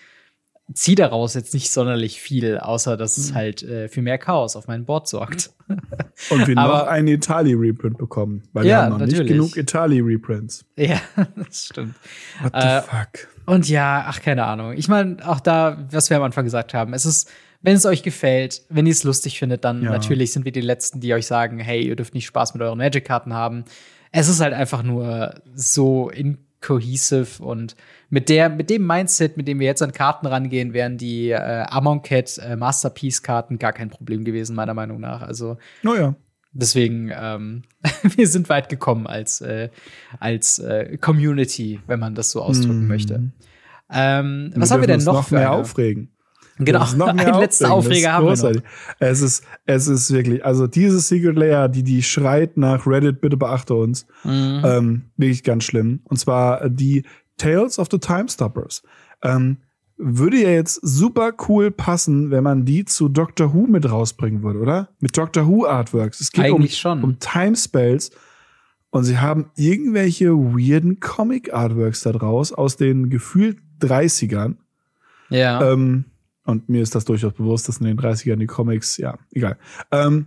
Speaker 1: ziehe daraus jetzt nicht sonderlich viel, außer dass es mhm. halt äh, für mehr Chaos auf meinem Board sorgt.
Speaker 2: Und wir noch einen Itali-Reprint bekommen, weil ja, wir haben noch natürlich. nicht genug Itali-Reprints.
Speaker 1: Ja, das stimmt.
Speaker 2: What the äh, fuck?
Speaker 1: Und ja, ach, keine Ahnung. Ich meine, auch da, was wir am Anfang gesagt haben, es ist, wenn es euch gefällt, wenn ihr es lustig findet, dann ja. natürlich sind wir die Letzten, die euch sagen, hey, ihr dürft nicht Spaß mit euren Magic-Karten haben. Es ist halt einfach nur so incohesive und mit der, mit dem Mindset, mit dem wir jetzt an Karten rangehen, wären die äh, Amonkhet äh, Masterpiece-Karten gar kein Problem gewesen, meiner Meinung nach. Also.
Speaker 2: Naja.
Speaker 1: Deswegen, ähm, wir sind weit gekommen als, äh, als äh, Community, wenn man das so ausdrücken mm. möchte. Ähm, was haben wir denn noch,
Speaker 2: noch für mehr eine? aufregen?
Speaker 1: Genau, noch ein letzter Aufreger haben wir noch.
Speaker 2: Es ist, es ist wirklich, also diese Secret Layer, die, die schreit nach Reddit, bitte beachte uns, mhm. ähm, wirklich ganz schlimm. Und zwar die Tales of the Time Stoppers. Ähm, würde ja jetzt super cool passen, wenn man die zu Doctor Who mit rausbringen würde, oder? Mit Doctor Who Artworks. Es geht
Speaker 1: Eigentlich
Speaker 2: um,
Speaker 1: schon.
Speaker 2: um Time Spells. Und sie haben irgendwelche weirden Comic Artworks da draus aus den gefühlt 30ern.
Speaker 1: Ja.
Speaker 2: Ähm, und mir ist das durchaus bewusst, dass in den 30ern die Comics, ja, egal. Ähm,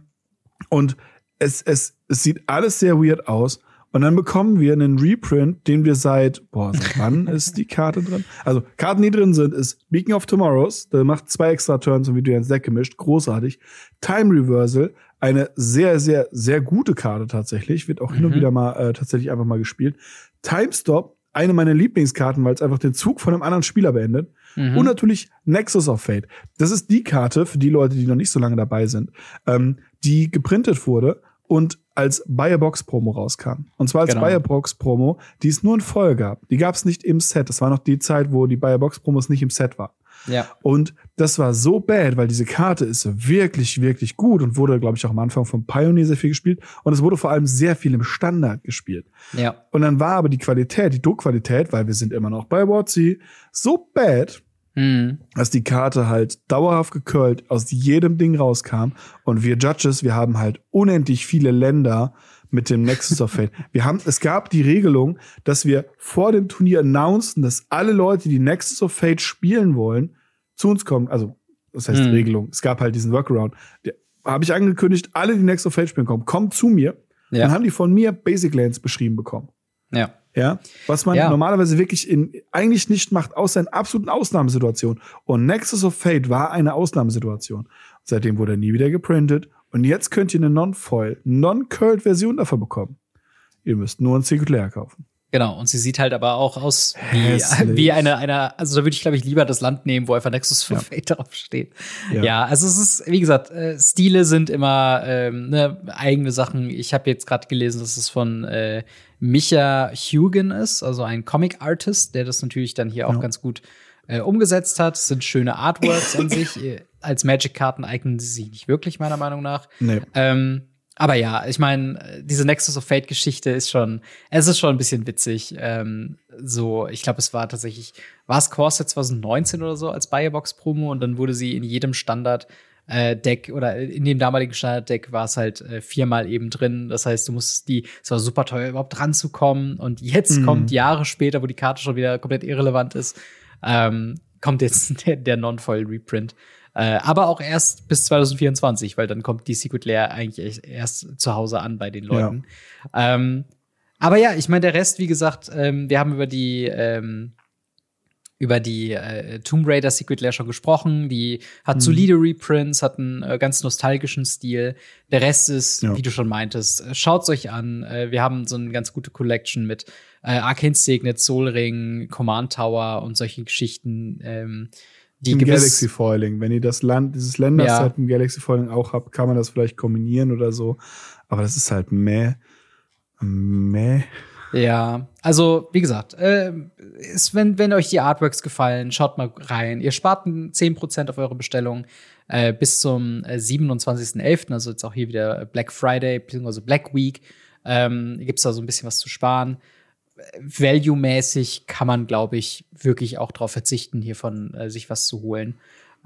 Speaker 2: und es, es, es sieht alles sehr weird aus. Und dann bekommen wir einen Reprint, den wir seit, boah, seit wann ist die Karte drin? Also, Karten, die drin sind, ist Beacon of Tomorrows, der macht zwei extra Turns und wie du ins Deck gemischt, großartig. Time Reversal, eine sehr, sehr, sehr gute Karte tatsächlich, wird auch mhm. hin und mhm. wieder mal äh, tatsächlich einfach mal gespielt. Time Stop, eine meiner Lieblingskarten, weil es einfach den Zug von einem anderen Spieler beendet. Mhm. Und natürlich Nexus of Fate. Das ist die Karte für die Leute, die noch nicht so lange dabei sind, ähm, die geprintet wurde und als Buyerbox Promo rauskam. Und zwar als genau. Buyerbox Promo, die es nur in Voll gab. Die gab es nicht im Set. Das war noch die Zeit, wo die Buyerbox Promos nicht im Set waren.
Speaker 1: Ja.
Speaker 2: Und das war so bad, weil diese Karte ist wirklich, wirklich gut und wurde, glaube ich, auch am Anfang vom Pioneer sehr viel gespielt. Und es wurde vor allem sehr viel im Standard gespielt.
Speaker 1: Ja.
Speaker 2: Und dann war aber die Qualität, die Druckqualität, weil wir sind immer noch bei WotC, so bad,
Speaker 1: Mhm.
Speaker 2: Dass die Karte halt dauerhaft gecurlt aus jedem Ding rauskam. Und wir Judges, wir haben halt unendlich viele Länder mit dem Nexus of Fate. Wir haben, es gab die Regelung, dass wir vor dem Turnier announcen, dass alle Leute, die Nexus of Fate spielen wollen, zu uns kommen. Also, das heißt mhm. Regelung. Es gab halt diesen Workaround. Habe ich angekündigt, alle, die Nexus of Fate spielen kommen, kommen zu mir. Ja. Dann haben die von mir Basic Lands beschrieben bekommen.
Speaker 1: Ja.
Speaker 2: Ja, was man ja. normalerweise wirklich in, eigentlich nicht macht, außer in absoluten Ausnahmesituationen. Und Nexus of Fate war eine Ausnahmesituation. Seitdem wurde er nie wieder geprintet. Und jetzt könnt ihr eine Non-Foil, Non-Curled Version davon bekommen. Ihr müsst nur ein Secret Layer kaufen.
Speaker 1: Genau, und sie sieht halt aber auch aus wie, wie eine, eine, also da würde ich, glaube ich, lieber das Land nehmen, wo einfach Nexus for ja. Fate drauf steht. Ja. ja. also es ist, wie gesagt, äh, Stile sind immer ähm, ne, eigene Sachen. Ich habe jetzt gerade gelesen, dass es von äh, Micha Hugen ist, also ein Comic-Artist, der das natürlich dann hier ja. auch ganz gut äh, umgesetzt hat. Das sind schöne Artworks an sich. Äh, als Magic-Karten eignen sie sich nicht wirklich, meiner Meinung nach.
Speaker 2: Nee.
Speaker 1: Ähm, aber ja, ich meine, diese Nexus of Fate-Geschichte ist schon, es ist schon ein bisschen witzig. Ähm, so, ich glaube, es war tatsächlich, war es Corset 2019 oder so als Buyerbox-Promo und dann wurde sie in jedem Standard Deck oder in dem damaligen Standard-Deck war es halt äh, viermal eben drin. Das heißt, du musst die, es war super teuer, überhaupt ranzukommen. Und jetzt mhm. kommt Jahre später, wo die Karte schon wieder komplett irrelevant ist, ähm, kommt jetzt der, der Non-Foil-Reprint. Äh, aber auch erst bis 2024, weil dann kommt die Secret Lair eigentlich erst zu Hause an bei den Leuten. Ja. Ähm, aber ja, ich meine, der Rest, wie gesagt, ähm, wir haben über die ähm, über die äh, Tomb Raider Secret Lair schon gesprochen. Die hat mhm. solide Reprints, hat einen äh, ganz nostalgischen Stil. Der Rest ist, ja. wie du schon meintest, äh, schaut's euch an. Äh, wir haben so eine ganz gute Collection mit äh, Arcane Signet, Soul Ring, Command Tower und solche Geschichten. Ähm, die
Speaker 2: Im Galaxy Foiling. Wenn ihr das Land, dieses Länderset ja. im Galaxy Foiling auch habt, kann man das vielleicht kombinieren oder so. Aber das ist halt meh. Meh.
Speaker 1: Ja, also wie gesagt, äh, ist, wenn, wenn euch die Artworks gefallen, schaut mal rein. Ihr spart 10% auf eure Bestellung äh, bis zum äh, 27.11., also jetzt auch hier wieder Black Friday bzw. Black Week. Ähm, Gibt es da so ein bisschen was zu sparen. Value-mäßig kann man, glaube ich, wirklich auch darauf verzichten, hiervon äh, sich was zu holen.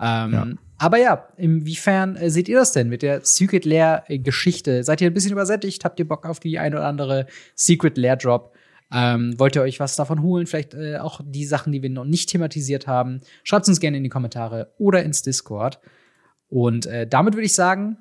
Speaker 1: Ähm, ja. Aber ja, inwiefern äh, seht ihr das denn mit der Secret Lair-Geschichte? Seid ihr ein bisschen übersättigt? Habt ihr Bock auf die ein oder andere Secret Lair-Drop? Ähm, wollt ihr euch was davon holen? Vielleicht äh, auch die Sachen, die wir noch nicht thematisiert haben? Schreibt uns gerne in die Kommentare oder ins Discord. Und äh, damit würde ich sagen,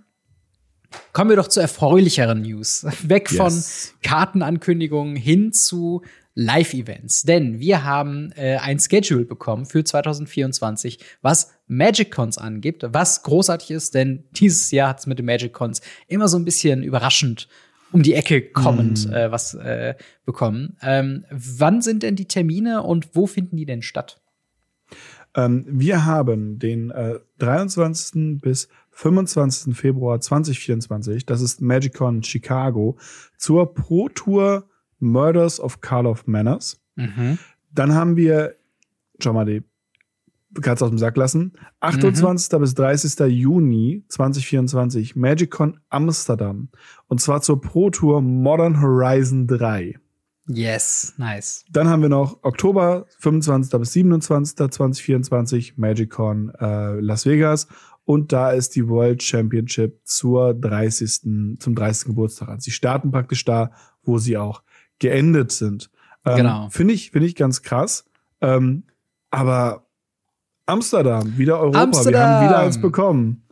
Speaker 1: kommen wir doch zu erfreulicheren News. Weg yes. von Kartenankündigungen hin zu Live-Events. Denn wir haben äh, ein Schedule bekommen für 2024, was Magic Cons angibt, was großartig ist, denn dieses Jahr hat es mit den Magic Cons immer so ein bisschen überraschend um die Ecke kommend mm. äh, was äh, bekommen. Ähm, wann sind denn die Termine und wo finden die denn statt?
Speaker 2: Ähm, wir haben den äh, 23. bis 25. Februar 2024, das ist MagicCon Chicago, zur Pro Tour Murders of Carl of Manners. Mhm. Dann haben wir, schau mal, die kannst aus dem Sack lassen. 28. Mhm. bis 30. Juni 2024 MagicCon Amsterdam. Und zwar zur Pro Tour Modern Horizon 3.
Speaker 1: Yes, nice.
Speaker 2: Dann haben wir noch Oktober 25. bis 27. 2024 MagicCon äh, Las Vegas und da ist die World Championship zur 30. zum 30. Geburtstag. Also sie starten praktisch da, wo sie auch geendet sind. Ähm, genau. Finde ich, finde ich ganz krass. Ähm, aber Amsterdam, wieder Europa, Amsterdam. wir haben wieder eins bekommen.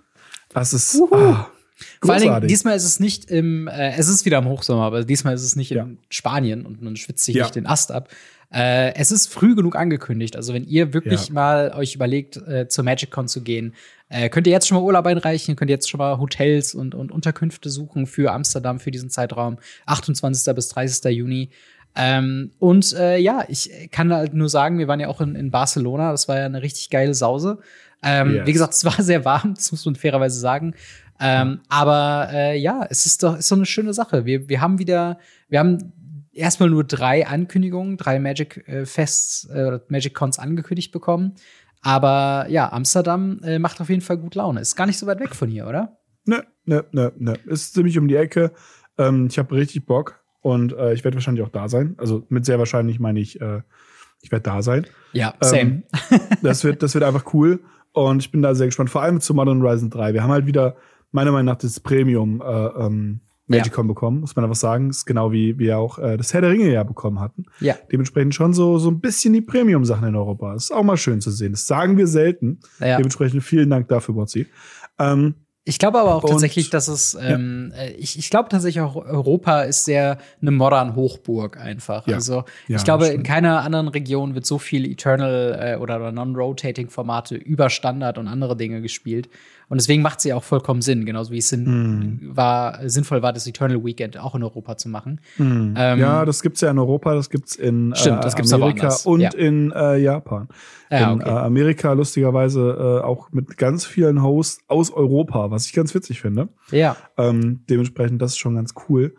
Speaker 2: Das ist ah,
Speaker 1: Vor allen Dingen, diesmal ist es nicht im, äh, es ist wieder im Hochsommer, aber diesmal ist es nicht ja. in Spanien und man schwitzt sich ja. nicht den Ast ab. Äh, es ist früh genug angekündigt. Also wenn ihr wirklich ja. mal euch überlegt, äh, zur MagicCon zu gehen, äh, könnt ihr jetzt schon mal Urlaub einreichen, könnt ihr jetzt schon mal Hotels und, und Unterkünfte suchen für Amsterdam für diesen Zeitraum, 28. bis 30. Juni. Ähm, und äh, ja, ich kann halt nur sagen, wir waren ja auch in, in Barcelona, das war ja eine richtig geile Sause. Ähm, yes. Wie gesagt, es war sehr warm, das muss man fairerweise sagen. Ähm, aber äh, ja, es ist doch ist so eine schöne Sache. Wir, wir haben wieder, wir haben erstmal nur drei Ankündigungen, drei Magic äh, Fests, äh, Magic Cons angekündigt bekommen. Aber ja, Amsterdam äh, macht auf jeden Fall gut Laune. Ist gar nicht so weit weg von hier, oder?
Speaker 2: Ne, ne, ne, ne. Ist ziemlich um die Ecke. Ähm, ich habe richtig Bock und äh, ich werde wahrscheinlich auch da sein. Also mit sehr wahrscheinlich meine ich, äh, ich werde da sein.
Speaker 1: Ja, same. Ähm,
Speaker 2: das, wird, das wird einfach cool. Und ich bin da sehr gespannt. Vor allem zu Modern Horizon 3. Wir haben halt wieder, meiner Meinung nach, das Premium äh, ähm, Magicon ja. bekommen, muss man einfach sagen. Ist genau wie wir auch äh, das Herr der Ringe ja bekommen hatten.
Speaker 1: Ja.
Speaker 2: Dementsprechend schon so, so ein bisschen die Premium-Sachen in Europa. Ist auch mal schön zu sehen. Das sagen wir selten. Ja. Dementsprechend vielen Dank dafür, Botzi. Ähm,
Speaker 1: ich glaube aber auch und, tatsächlich, dass es, ähm, ja. Äh, ich, ich glaube tatsächlich auch, Europa ist sehr eine modern Hochburg einfach. Ja. Also ich ja, glaube, in keiner anderen Region wird so viel Eternal äh, oder, oder Non-Rotating-Formate über Standard und andere Dinge gespielt. Und deswegen macht sie auch vollkommen Sinn, genauso wie es Sinn mm. war, sinnvoll war, das Eternal Weekend auch in Europa zu machen.
Speaker 2: Mm. Ähm, ja, das gibt's ja in Europa, das gibt's in stimmt, das gibt's Amerika und ja. in äh, Japan. Ja, in okay. äh, Amerika lustigerweise äh, auch mit ganz vielen Hosts aus Europa, was ich ganz witzig finde.
Speaker 1: Ja.
Speaker 2: Ähm, dementsprechend, das ist schon ganz cool.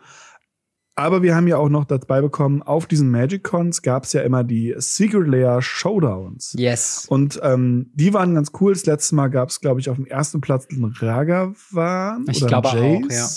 Speaker 2: Aber wir haben ja auch noch dabei bekommen, auf diesen Magic Cons gab es ja immer die Secret Layer Showdowns.
Speaker 1: Yes.
Speaker 2: Und ähm, die waren ganz cool. Das letzte Mal gab es, glaube ich, auf dem ersten Platz einen Ragavan
Speaker 1: ich oder glaube Jace. Auch, ja.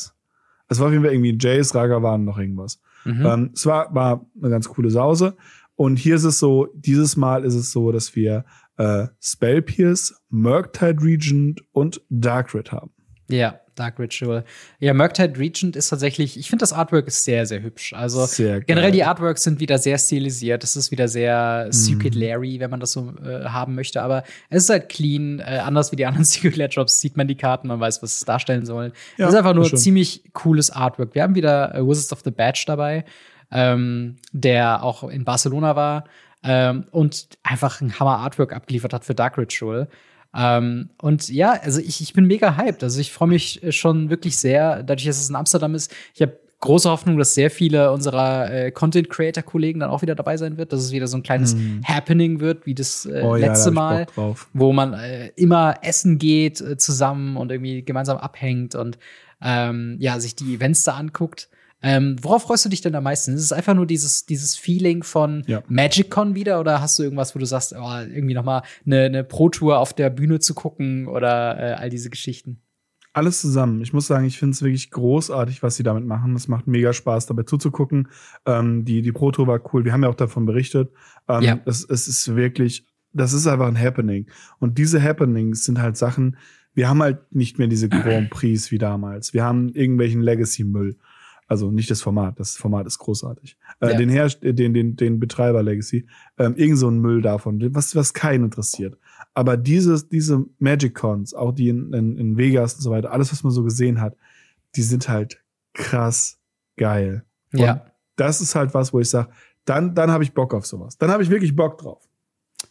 Speaker 2: Es war auf jeden Fall irgendwie Jace, Ragavan, noch irgendwas. Mhm. Ähm, es war, war eine ganz coole Sause. Und hier ist es so, dieses Mal ist es so, dass wir äh, Spell Pierce, Murktide Regent und Dark Red haben.
Speaker 1: Ja. Dark Ritual. Ja, Murktide Regent ist tatsächlich, ich finde das Artwork ist sehr, sehr hübsch. Also generell die Artworks sind wieder sehr stilisiert. Es ist wieder sehr mhm. Secret Larry, wenn man das so äh, haben möchte. Aber es ist halt clean, äh, anders wie die anderen Secret Lair Drops sieht man die Karten, man weiß, was es darstellen soll. Ja, es ist einfach nur ziemlich cooles Artwork. Wir haben wieder äh, Wizards of the Badge dabei, ähm, der auch in Barcelona war. Ähm, und einfach ein Hammer Artwork abgeliefert hat für Dark Ritual. Ähm, und ja, also ich, ich bin mega hyped. Also ich freue mich schon wirklich sehr, dadurch, dass es in Amsterdam ist. Ich habe große Hoffnung, dass sehr viele unserer äh, Content Creator Kollegen dann auch wieder dabei sein wird, dass es wieder so ein kleines mm. Happening wird, wie das äh, oh, letzte ja, da Mal, wo man äh, immer essen geht äh, zusammen und irgendwie gemeinsam abhängt und ähm, ja sich die Events da anguckt. Ähm, worauf freust du dich denn am meisten? Ist es einfach nur dieses, dieses Feeling von
Speaker 2: Ja.
Speaker 1: MagicCon wieder oder hast du irgendwas, wo du sagst, oh, irgendwie noch mal eine, eine Pro-Tour auf der Bühne zu gucken oder äh, all diese Geschichten?
Speaker 2: Alles zusammen. Ich muss sagen, ich finde es wirklich großartig, was sie damit machen. Es macht mega Spaß, dabei zuzugucken. Ähm, die, die Pro Tour war cool. Wir haben ja auch davon berichtet. Ähm,
Speaker 1: Ja.
Speaker 2: es, es ist wirklich, das ist einfach ein Happening. Und diese Happenings sind halt Sachen, wir haben halt nicht mehr diese Grand Prix wie damals. Wir haben irgendwelchen Legacy-Müll. Also nicht das Format, das Format ist großartig. Äh,
Speaker 1: Ja.
Speaker 2: Den, Herst den, den, den Betreiber Legacy, ähm, irgend so ein Müll davon, was, was keinen interessiert. Aber dieses, diese Magic Cons, auch die in, in, in Vegas und so weiter, alles, was man so gesehen hat, die sind halt krass geil. Und
Speaker 1: Ja.
Speaker 2: Das ist halt was, wo ich sage, dann, dann habe ich Bock auf sowas. Dann habe ich wirklich Bock drauf.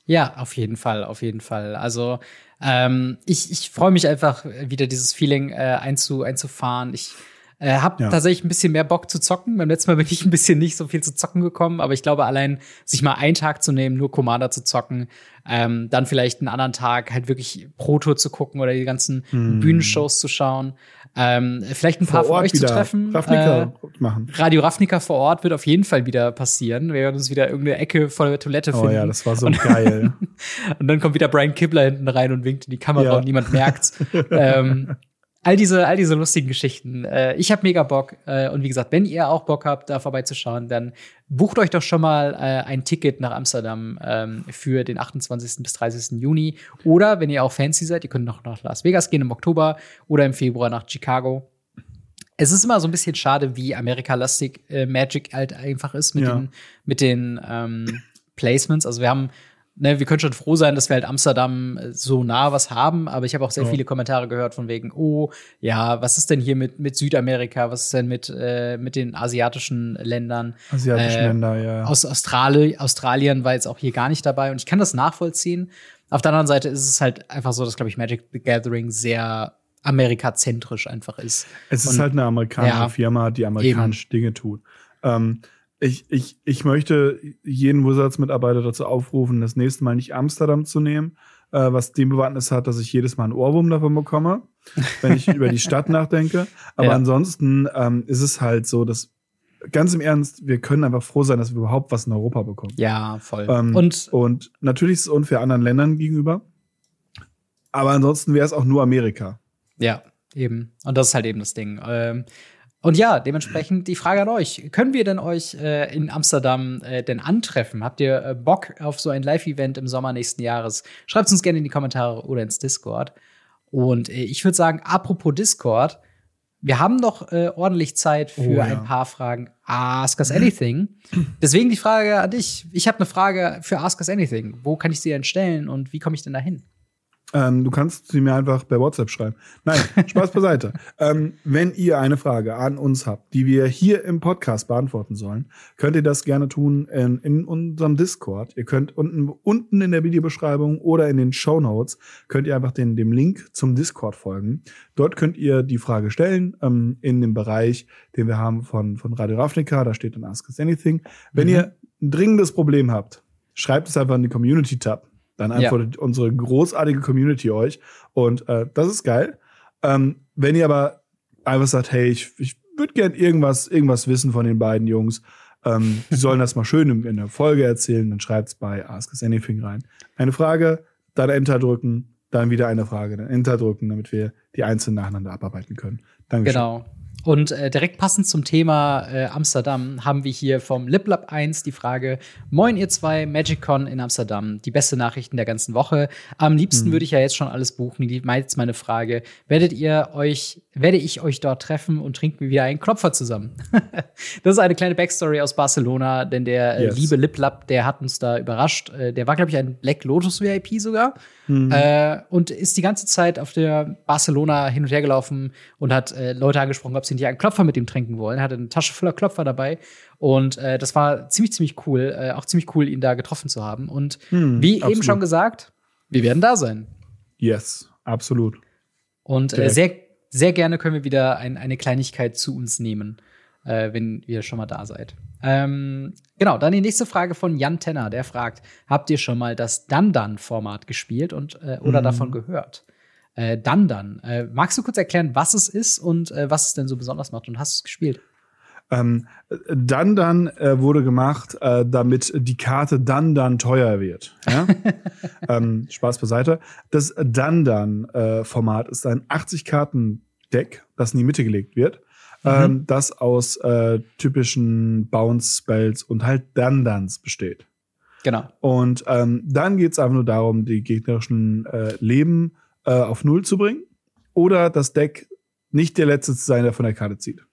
Speaker 1: Ja, auf jeden Fall, auf jeden Fall. Also ähm, ich, ich freue mich einfach wieder dieses Feeling äh, einzu, einzufahren. Ich äh, habe
Speaker 2: Ja.
Speaker 1: tatsächlich ein bisschen mehr Bock zu zocken. Beim letzten Mal bin ich ein bisschen nicht so viel zu zocken gekommen, aber ich glaube allein sich mal einen Tag zu nehmen, nur Commander zu zocken, ähm, dann vielleicht einen anderen Tag halt wirklich Pro Tour zu gucken oder die ganzen
Speaker 2: Hm.
Speaker 1: Bühnenshows zu schauen, ähm, vielleicht ein paar von euch zu treffen.
Speaker 2: Ravnica
Speaker 1: Äh,
Speaker 2: machen.
Speaker 1: Radio Ravnica vor Ort wird auf jeden Fall wieder passieren. Wir werden uns wieder irgendeine Ecke vor der Toilette
Speaker 2: Oh
Speaker 1: finden.
Speaker 2: ja, das war so geil.
Speaker 1: Und dann kommt wieder Brian Kibler hinten rein und winkt in die Kamera
Speaker 2: Ja.
Speaker 1: und niemand merkt's. ähm, all diese, all diese lustigen Geschichten. Äh, ich habe mega Bock. Äh, und wie gesagt, wenn ihr auch Bock habt, da vorbeizuschauen, dann bucht euch doch schon mal äh, ein Ticket nach Amsterdam ähm, für den 28. bis 30. Juni. Oder wenn ihr auch fancy seid, ihr könnt noch nach Las Vegas gehen im Oktober oder im Februar nach Chicago. Es ist immer so ein bisschen schade, wie Amerika-lastig äh, Magic halt einfach ist mit
Speaker 2: Ja.
Speaker 1: den, mit den ähm, Placements. Also wir haben, ne, wir können schon froh sein, dass wir halt Amsterdam äh, so nah was haben, aber ich habe auch sehr
Speaker 2: Ja.
Speaker 1: viele Kommentare gehört von wegen, oh, ja, was ist denn hier mit, mit Südamerika, was ist denn mit, äh, mit den asiatischen Ländern?
Speaker 2: Asiatischen
Speaker 1: Äh,
Speaker 2: Länder, ja.
Speaker 1: Aus Australi Australien war jetzt auch hier gar nicht dabei und ich kann das nachvollziehen. Auf der anderen Seite ist es halt einfach so, dass, glaube ich, Magic the Gathering sehr amerikazentrisch einfach ist.
Speaker 2: Es ist
Speaker 1: Und-
Speaker 2: halt eine amerikanische
Speaker 1: Ja.
Speaker 2: Firma, die amerikanische Dinge tut. Ähm, ich, ich, ich möchte jeden Wizards-Mitarbeiter dazu aufrufen, das nächste Mal nicht Amsterdam zu nehmen, äh, was die Bewandtnis hat, dass ich jedes Mal einen Ohrwurm davon bekomme, wenn ich über die Stadt nachdenke. Aber
Speaker 1: Ja.
Speaker 2: ansonsten ähm, ist es halt so, dass ganz im Ernst, wir können einfach froh sein, dass wir überhaupt was in Europa bekommen.
Speaker 1: Ja, voll.
Speaker 2: Ähm,
Speaker 1: und
Speaker 2: und natürlich ist es unfair anderen Ländern gegenüber. Aber ansonsten wäre es auch nur Amerika.
Speaker 1: Ja, eben. Und das ist halt eben das Ding. Ähm, und ja, dementsprechend die Frage an euch. Können wir denn euch äh, in Amsterdam äh, denn antreffen? Habt ihr äh, Bock auf so ein Live-Event im Sommer nächsten Jahres? Schreibt uns gerne in die Kommentare oder ins Discord. Und äh, ich würde sagen, apropos Discord, wir haben noch äh, ordentlich Zeit für
Speaker 2: Oh, ja.
Speaker 1: ein paar Fragen. Ask Us Anything. Deswegen die Frage an dich. Ich habe eine Frage für Ask Us Anything. Wo kann ich sie denn stellen und wie komme ich denn da hin?
Speaker 2: Ähm, du kannst sie mir einfach per WhatsApp schreiben. Nein, Spaß beiseite. ähm, wenn ihr eine Frage an uns habt, die wir hier im Podcast beantworten sollen, könnt ihr das gerne tun in, in unserem Discord. Ihr könnt unten, unten in der Videobeschreibung oder in den Show Notes könnt ihr einfach den, dem Link zum Discord folgen. Dort könnt ihr die Frage stellen ähm, in dem Bereich, den wir haben von, von Radio Ravnica. Da steht dann Ask Us Anything. Wenn
Speaker 1: Mhm.
Speaker 2: ihr ein dringendes Problem habt, schreibt es einfach in die Community-Tab. Dann
Speaker 1: Ja.
Speaker 2: antwortet unsere großartige Community euch. Und äh, das ist geil. Ähm, wenn ihr aber einfach sagt, hey, ich, ich würde gern irgendwas, irgendwas wissen von den beiden Jungs, ähm, die sollen das mal schön in, in der Folge erzählen, dann schreibt's bei Ask Us Anything rein. Eine Frage, dann Enter drücken, dann wieder eine Frage, dann Enter drücken, damit wir die einzelnen nacheinander abarbeiten können. Dankeschön.
Speaker 1: Genau. Und äh, direkt passend zum Thema äh, Amsterdam haben wir hier vom LipLab 1 die Frage: Moin, ihr zwei, MagicCon in Amsterdam, die beste Nachrichten der ganzen Woche. Am liebsten
Speaker 2: Mhm.
Speaker 1: würde ich ja jetzt schon alles buchen. Jetzt meine Frage: Werdet ihr euch, werde ich euch dort treffen und trinken wir wieder einen Klopfer zusammen? das ist eine kleine Backstory aus Barcelona, denn der äh,
Speaker 2: Yes.
Speaker 1: liebe LipLab, der hat uns da überrascht. Äh, der war, glaube ich, ein Black Lotus VIP sogar.
Speaker 2: Mhm.
Speaker 1: Äh, und ist die ganze Zeit auf der Barcelona hin und her gelaufen und hat äh, Leute angesprochen, ob sie nicht einen Klopfer mit ihm trinken wollen. Er hatte eine Tasche voller Klopfer dabei. Und äh, das war ziemlich, ziemlich cool. Äh, auch ziemlich cool, ihn da getroffen zu haben. Und
Speaker 2: Hm,
Speaker 1: wie eben
Speaker 2: absolut.
Speaker 1: schon gesagt, wir werden da sein.
Speaker 2: Yes, absolut.
Speaker 1: Und äh, sehr, sehr gerne können wir wieder ein, eine Kleinigkeit zu uns nehmen, äh, wenn ihr schon mal da seid. Ähm, genau, dann die nächste Frage von Jan Tenner, der fragt: Habt ihr schon mal das Dandan-Format gespielt und äh, oder
Speaker 2: Mhm.
Speaker 1: davon gehört? Äh, Dandan. Äh, magst du kurz erklären, was es ist und äh, was es denn so besonders macht? Und hast du es gespielt?
Speaker 2: Ähm, dann dann äh, wurde gemacht, äh, damit die Karte dann dann teuer wird. Ja? ähm, Spaß beiseite. Das dann dann äh, Format ist ein 80 Karten Deck, das in die Mitte gelegt wird. Mhm. Ähm, das aus äh, typischen Bounce Spells und halt dann dans besteht.
Speaker 1: Genau.
Speaker 2: Und ähm, dann geht es einfach nur darum, die gegnerischen äh, Leben äh, auf Null zu bringen oder das Deck nicht der letzte zu sein, der von der Karte zieht.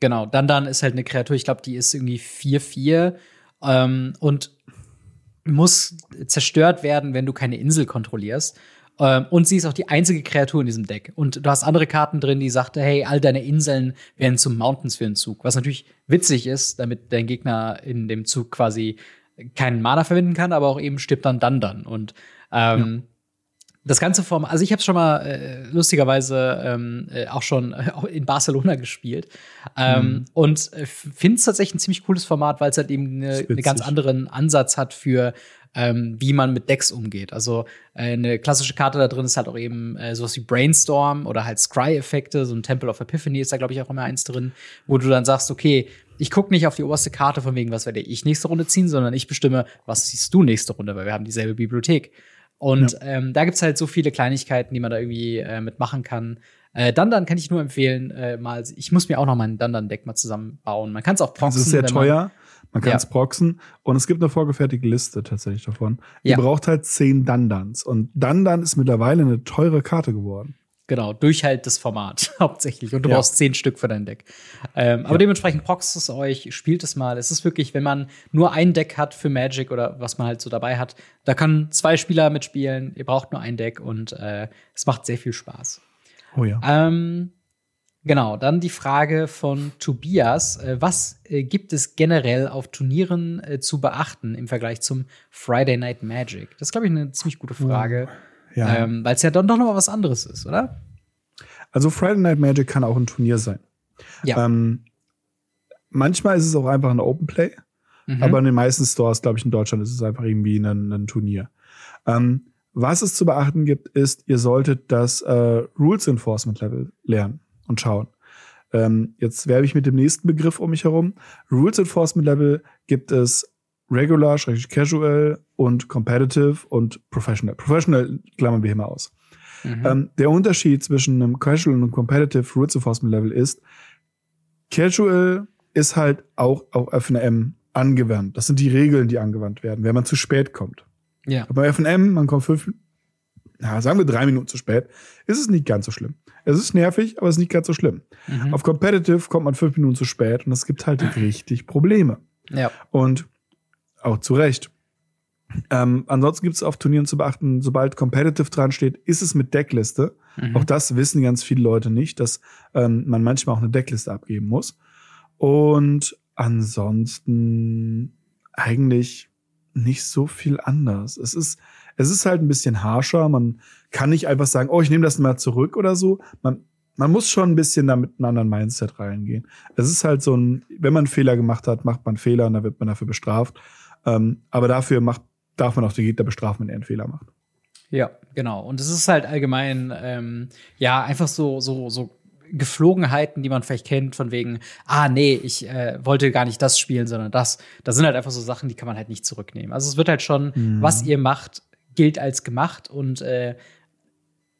Speaker 1: Genau, dann dann ist halt eine Kreatur, ich glaube, die ist irgendwie 4-4 ähm, und muss zerstört werden, wenn du keine Insel kontrollierst. Ähm, und sie ist auch die einzige Kreatur in diesem Deck. Und du hast andere Karten drin, die sagte, hey, all deine Inseln werden zum Mountains für den Zug. Was natürlich witzig ist, damit dein Gegner in dem Zug quasi keinen Mana verwenden kann, aber auch eben stirbt dann dann dann. Und ähm, ja das ganze Format, also ich habe schon mal äh, lustigerweise ähm, äh, auch schon äh, in Barcelona gespielt ähm, mhm. und äh, finde es tatsächlich ein ziemlich cooles Format, weil es halt eben eine ne ganz anderen Ansatz hat für ähm, wie man mit Decks umgeht. Also äh, eine klassische Karte da drin ist halt auch eben äh, sowas wie Brainstorm oder halt Scry-Effekte, so ein Temple of Epiphany ist da glaube ich auch immer eins drin, wo du dann sagst, okay, ich gucke nicht auf die oberste Karte von wegen, was werde ich nächste Runde ziehen, sondern ich bestimme, was ziehst du nächste Runde, weil wir haben dieselbe Bibliothek. Und ja. ähm, da gibt's halt so viele Kleinigkeiten, die man da irgendwie äh, mitmachen kann. Äh, Dandan kann ich nur empfehlen, äh, mal, ich muss mir auch noch mal ein Dandan-Deck mal zusammenbauen. Man kann es auch
Speaker 2: proxen. Das ist sehr teuer. Man kann es ja. proxen und es gibt eine vorgefertigte Liste tatsächlich davon. Ihr ja. braucht halt zehn Dandans und Dandan ist mittlerweile eine teure Karte geworden.
Speaker 1: Genau, durch halt das Format hauptsächlich. Und du ja. brauchst zehn Stück für dein Deck. Ähm, aber ja. dementsprechend proxt es euch, spielt es mal. Es ist wirklich, wenn man nur ein Deck hat für Magic oder was man halt so dabei hat, da kann zwei Spieler mitspielen. Ihr braucht nur ein Deck und äh, es macht sehr viel Spaß.
Speaker 2: Oh ja.
Speaker 1: Ähm, genau, dann die Frage von Tobias. Äh, was äh, gibt es generell auf Turnieren äh, zu beachten im Vergleich zum Friday Night Magic? Das ist, glaube ich, eine ziemlich gute Frage. Oh. Ja. Ähm, Weil es ja dann doch noch mal was anderes ist, oder?
Speaker 2: Also Friday Night Magic kann auch ein Turnier sein. Ja. Ähm, manchmal ist es auch einfach ein Open Play, mhm. aber in den meisten Stores, glaube ich, in Deutschland ist es einfach irgendwie ein, ein Turnier. Ähm, was es zu beachten gibt, ist, ihr solltet das äh, Rules Enforcement Level lernen und schauen. Ähm, jetzt werbe ich mit dem nächsten Begriff um mich herum. Rules Enforcement Level gibt es Regular, Casual und Competitive und Professional. Professional klammern wir hier mal aus. Mhm. Ähm, der Unterschied zwischen einem Casual und einem Competitive Rules Enforcement Level ist, Casual ist halt auch auf FNM angewandt. Das sind die Regeln, die angewandt werden, wenn man zu spät kommt. Ja. Aber bei FNM, man kommt fünf, ja, sagen wir drei Minuten zu spät, ist es nicht ganz so schlimm. Es ist nervig, aber es ist nicht ganz so schlimm. Mhm. Auf Competitive kommt man fünf Minuten zu spät und es gibt halt richtig Probleme.
Speaker 1: Ja.
Speaker 2: Und auch zu Recht. Ähm, ansonsten gibt es auf Turnieren zu beachten, sobald Competitive dran steht, ist es mit Deckliste. Mhm. Auch das wissen ganz viele Leute nicht, dass ähm, man manchmal auch eine Deckliste abgeben muss. Und ansonsten eigentlich nicht so viel anders. Es ist, es ist halt ein bisschen harscher. Man kann nicht einfach sagen, oh, ich nehme das mal zurück oder so. Man, man muss schon ein bisschen da mit einem anderen Mindset reingehen. Es ist halt so ein, wenn man einen Fehler gemacht hat, macht man Fehler und dann wird man dafür bestraft. Ähm, aber dafür macht, darf man auch den Gegner bestrafen, wenn er einen Fehler macht.
Speaker 1: Ja, genau. Und es ist halt allgemein, ähm, ja, einfach so, so, so Geflogenheiten, die man vielleicht kennt, von wegen, ah, nee, ich äh, wollte gar nicht das spielen, sondern das. Das sind halt einfach so Sachen, die kann man halt nicht zurücknehmen. Also es wird halt schon, mhm. was ihr macht, gilt als gemacht und äh,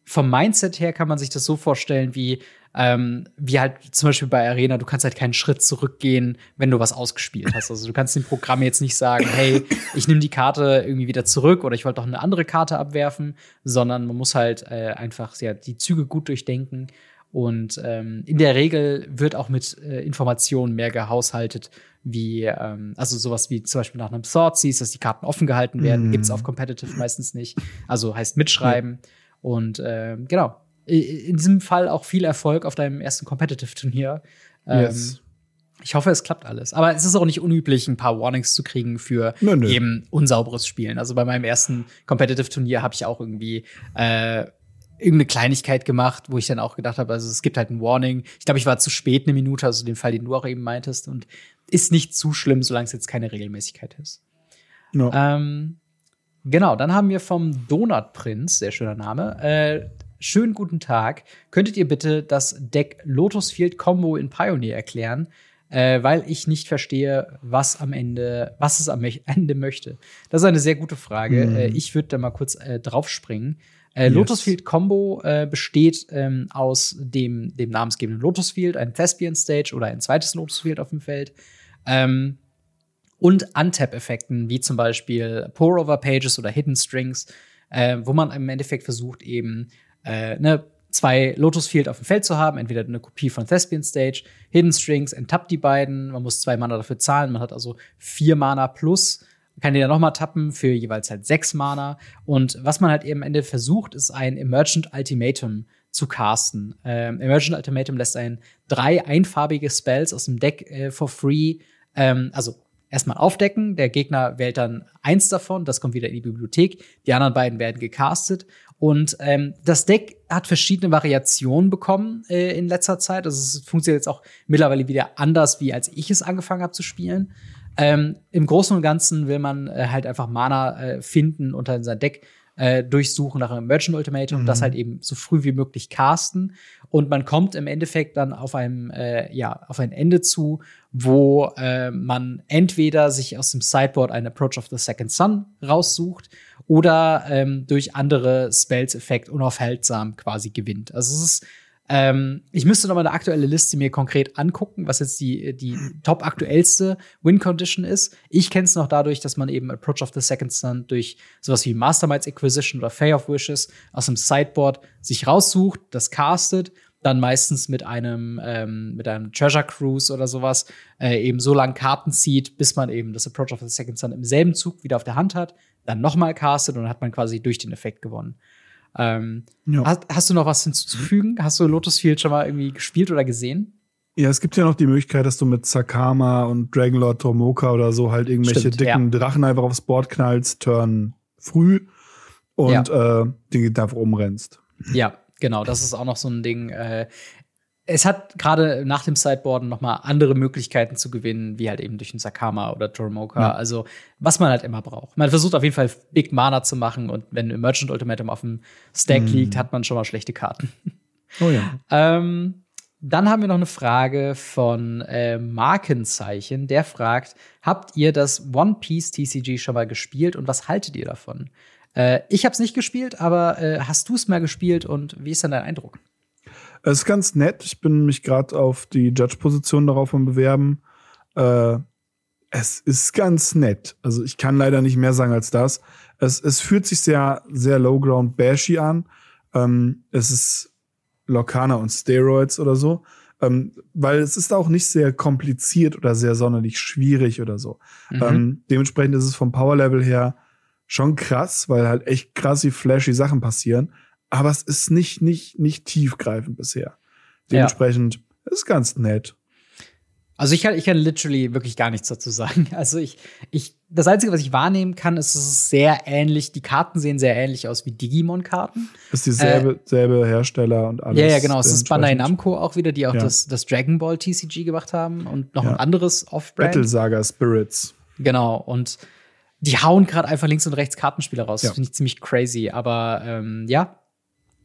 Speaker 1: vom Mindset her kann man sich das so vorstellen, wie, ähm, wie halt zum Beispiel bei Arena, du kannst halt keinen Schritt zurückgehen, wenn du was ausgespielt hast. Also du kannst dem Programm jetzt nicht sagen, hey, ich nehme die Karte irgendwie wieder zurück oder ich wollte doch eine andere Karte abwerfen, sondern man muss halt äh, einfach ja, die Züge gut durchdenken. Und ähm, in der Regel wird auch mit äh, Informationen mehr gehaushaltet, wie, ähm, also sowas wie zum Beispiel nach einem Sword Seas, dass die Karten offen gehalten werden, mm. gibt's auf Competitive meistens nicht. Also heißt mitschreiben. Ja. Und äh, genau, in diesem Fall auch viel Erfolg auf deinem ersten Competitive-Turnier. Ähm, yes. Ich hoffe, es klappt alles. Aber es ist auch nicht unüblich, ein paar Warnings zu kriegen für nö, nö. eben unsauberes Spielen. Also bei meinem ersten Competitive-Turnier habe ich auch irgendwie äh, irgendeine Kleinigkeit gemacht, wo ich dann auch gedacht habe, also es gibt halt ein Warning. Ich glaube, ich war zu spät eine Minute, also den Fall, den du auch eben meintest. Und ist nicht zu schlimm, solange es jetzt keine Regelmäßigkeit ist. No. Ähm, Genau, dann haben wir vom Donut Prinz, sehr schöner Name. Äh, schönen guten Tag. Könntet ihr bitte das Deck Lotus Field Combo in Pioneer erklären? äh, weil ich nicht verstehe, was am Ende, was es am Ende möchte. Das ist eine sehr gute Frage. Mhm. Äh, ich würde da mal kurz äh, draufspringen. Äh, yes. Lotus Field Combo äh, besteht ähm, aus dem, dem namensgebenden Lotus Field, ein Thespian Stage oder ein zweites Lotus Field auf dem Feld. Ähm, und Untap-Effekten, wie zum Beispiel Pour-Over-Pages oder Hidden Strings, äh, wo man im Endeffekt versucht, eben äh, ne, zwei Lotus Field auf dem Feld zu haben, entweder eine Kopie von Thespian Stage, Hidden Strings, enttappt die beiden, man muss zwei Mana dafür zahlen, man hat also vier Mana plus, man kann die dann nochmal tappen für jeweils halt sechs Mana. Und was man halt eben am Ende versucht, ist ein Emergent Ultimatum zu casten. Ähm, Emergent Ultimatum lässt ein drei einfarbige Spells aus dem Deck äh, for free, ähm, also erstmal aufdecken. Der Gegner wählt dann eins davon, das kommt wieder in die Bibliothek. Die anderen beiden werden gecastet. Und ähm, das Deck hat verschiedene Variationen bekommen äh, in letzter Zeit. Also es funktioniert jetzt auch mittlerweile wieder anders, wie als ich es angefangen habe zu spielen. Ähm, Im Großen und Ganzen will man äh, halt einfach Mana äh, finden unter sein Deck äh, durchsuchen nach einem Merchant Ultimatum mhm. und das halt eben so früh wie möglich casten. Und man kommt im Endeffekt dann auf einem, äh, ja, auf ein Ende zu, wo äh, man entweder sich aus dem Sideboard einen Approach of the Second Sun raussucht oder ähm, durch andere Spells-Effekt unaufhaltsam quasi gewinnt. Also es ist ähm, ich müsste noch mal eine aktuelle Liste mir konkret angucken, was jetzt die, die top aktuellste Win-Condition ist. Ich kenne es noch dadurch, dass man eben Approach of the Second Sun durch sowas wie Masterminds Acquisition oder Fay of Wishes aus dem Sideboard sich raussucht, das castet, dann meistens mit einem ähm, mit einem Treasure Cruise oder sowas äh, eben so lang Karten zieht, bis man eben das Approach of the Second Sun im selben Zug wieder auf der Hand hat, dann nochmal castet und dann hat man quasi durch den Effekt gewonnen. Ähm, ja. hast, hast, du noch was hinzuzufügen? Hast du Lotus Field schon mal irgendwie gespielt oder gesehen?
Speaker 2: Ja, es gibt ja noch die Möglichkeit, dass du mit Sakama und Dragonlord Tomoka oder so halt irgendwelche Stimmt, dicken ja. Drachen einfach aufs Board knallst, turn früh und ja. äh, den einfach umrennst.
Speaker 1: Ja, genau, das ist auch noch so ein Ding. Äh, es hat gerade nach dem Sideboarden noch mal andere Möglichkeiten zu gewinnen, wie halt eben durch einen Sakama oder Toromoka. Ja. Also, was man halt immer braucht. Man versucht auf jeden Fall Big Mana zu machen und wenn Merchant Ultimatum auf dem Stack mm. liegt, hat man schon mal schlechte Karten.
Speaker 2: Oh ja.
Speaker 1: ähm, dann haben wir noch eine Frage von äh, Markenzeichen. Der fragt: Habt ihr das One Piece TCG schon mal gespielt und was haltet ihr davon? Äh, ich habe es nicht gespielt, aber äh, hast du es mal gespielt und wie ist denn dein Eindruck?
Speaker 2: Es ist ganz nett. Ich bin mich gerade auf die Judge-Position darauf am Bewerben. Äh, es ist ganz nett. Also ich kann leider nicht mehr sagen als das. Es, es fühlt sich sehr, sehr low-ground bashy an. Ähm, es ist Lokana und Steroids oder so. Ähm, weil es ist auch nicht sehr kompliziert oder sehr sonderlich schwierig oder so. Mhm. Ähm, dementsprechend ist es vom Power-Level her schon krass, weil halt echt krasse, flashy Sachen passieren aber es ist nicht, nicht, nicht tiefgreifend bisher. Dementsprechend ja. ist ganz nett.
Speaker 1: Also ich kann, ich kann literally wirklich gar nichts dazu sagen. Also ich, ich, das Einzige, was ich wahrnehmen kann, ist, es ist sehr ähnlich. Die Karten sehen sehr ähnlich aus wie Digimon-Karten.
Speaker 2: Ist dieselbe äh, selbe Hersteller und alles.
Speaker 1: Ja, ja, genau. Es ist Bandai Namco auch wieder, die auch ja. das, das Dragon Ball TCG gemacht haben und noch ja. ein anderes Off-Brand.
Speaker 2: Battle Saga Spirits.
Speaker 1: Genau. Und die hauen gerade einfach links und rechts Kartenspiele raus. Das finde ich ziemlich crazy. Aber ähm, ja,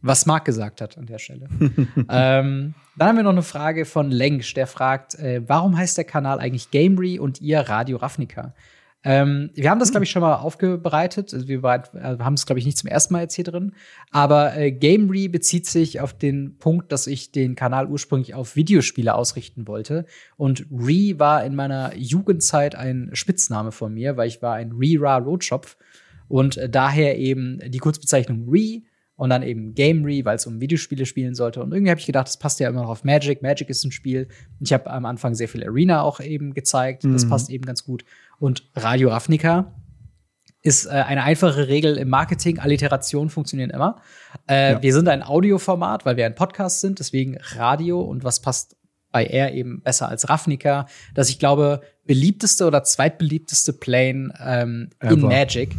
Speaker 1: was Marc gesagt hat an der Stelle. ähm, dann haben wir noch eine Frage von Lensch, der fragt, äh, warum heißt der Kanal eigentlich Gamery und ihr Radio Ravnica? Ähm, wir haben das, glaube ich, schon mal aufbereitet. Also wir äh, haben es, glaube ich, nicht zum ersten Mal jetzt hier drin. Aber äh, Gamery bezieht sich auf den Punkt, dass ich den Kanal ursprünglich auf Videospiele ausrichten wollte. Und Re war in meiner Jugendzeit ein Spitzname von mir, weil ich war ein Re-Ra Roadshop. Und äh, daher eben die Kurzbezeichnung Re und dann eben Gamery, weil es um Videospiele spielen sollte. Und irgendwie habe ich gedacht, das passt ja immer noch auf Magic. Magic ist ein Spiel. Ich habe am Anfang sehr viel Arena auch eben gezeigt. Das mhm. passt eben ganz gut. Und Radio Ravnica ist äh, eine einfache Regel im Marketing. Alliterationen funktionieren immer. Äh, ja. Wir sind ein Audioformat, weil wir ein Podcast sind, deswegen Radio. Und was passt bei R eben besser als Ravnica? Das ich glaube, beliebteste oder zweitbeliebteste Plane ähm, in Magic.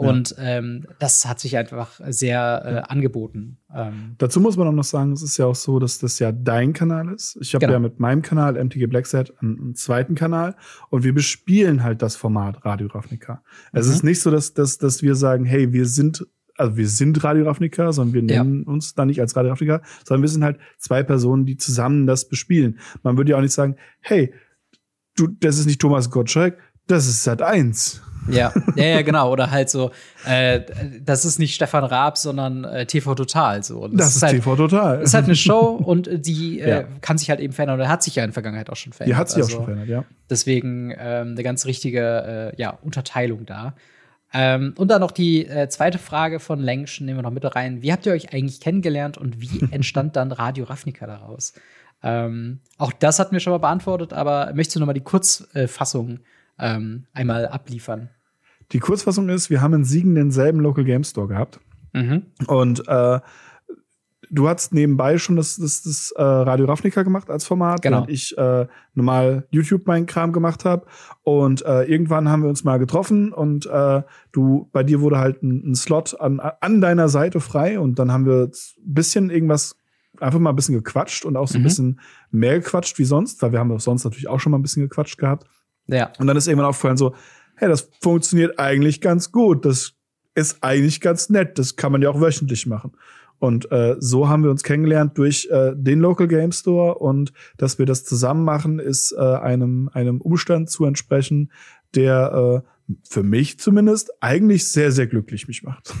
Speaker 1: Und ja. ähm, das hat sich einfach sehr äh, angeboten. Ähm,
Speaker 2: Dazu muss man auch noch sagen, es ist ja auch so, dass das ja dein Kanal ist. Ich habe genau. ja mit meinem Kanal MTG Blackset einen, einen, zweiten Kanal und wir bespielen halt das Format Radio Ravnica. Mhm. Es ist nicht so, dass, dass, dass wir sagen, hey, wir sind also wir sind Radio Ravnica, sondern wir nennen ja. uns dann nicht als Radio Ravnica, sondern wir sind halt zwei Personen, die zusammen das bespielen. Man würde ja auch nicht sagen, hey, du, das ist nicht Thomas Gottschalk, das ist Sat 1.
Speaker 1: Ja, ja, ja, genau. Oder halt so, äh, das ist nicht Stefan Raab, sondern äh, TV Total. So.
Speaker 2: Das, das ist, ist halt, TV Total.
Speaker 1: Das ist halt eine Show und die äh, ja. kann sich halt eben verändern oder hat sich ja in der Vergangenheit auch schon verändert.
Speaker 2: Die hat sich also, auch schon verändert, ja.
Speaker 1: Deswegen ähm, eine ganz richtige äh, ja, Unterteilung da. Ähm, und dann noch die äh, zweite Frage von Lengschen, nehmen wir noch mit rein. Wie habt ihr euch eigentlich kennengelernt und wie entstand dann Radio Ravnica daraus? Ähm, auch das hatten wir schon mal beantwortet, aber möchtest du noch mal die Kurzfassung ähm, einmal abliefern?
Speaker 2: Die Kurzfassung ist, wir haben in Siegen denselben Local Game Store gehabt. Mhm. Und äh, du hast nebenbei schon das, das, das äh, Radio Ravnica gemacht als Format,
Speaker 1: genau.
Speaker 2: während ich äh, normal YouTube meinen Kram gemacht habe. Und äh, irgendwann haben wir uns mal getroffen und äh, du, bei dir wurde halt ein, ein Slot an, an deiner Seite frei und dann haben wir ein bisschen irgendwas einfach mal ein bisschen gequatscht und auch so ein mhm. bisschen mehr gequatscht wie sonst, weil wir haben auch sonst natürlich auch schon mal ein bisschen gequatscht gehabt.
Speaker 1: Ja.
Speaker 2: Und dann ist irgendwann aufgefallen so, hey, das funktioniert eigentlich ganz gut. Das ist eigentlich ganz nett. Das kann man ja auch wöchentlich machen. Und äh, so haben wir uns kennengelernt durch äh, den Local Game Store und dass wir das zusammen machen, ist äh, einem, einem Umstand zu entsprechen, der äh, für mich zumindest eigentlich sehr, sehr glücklich mich macht.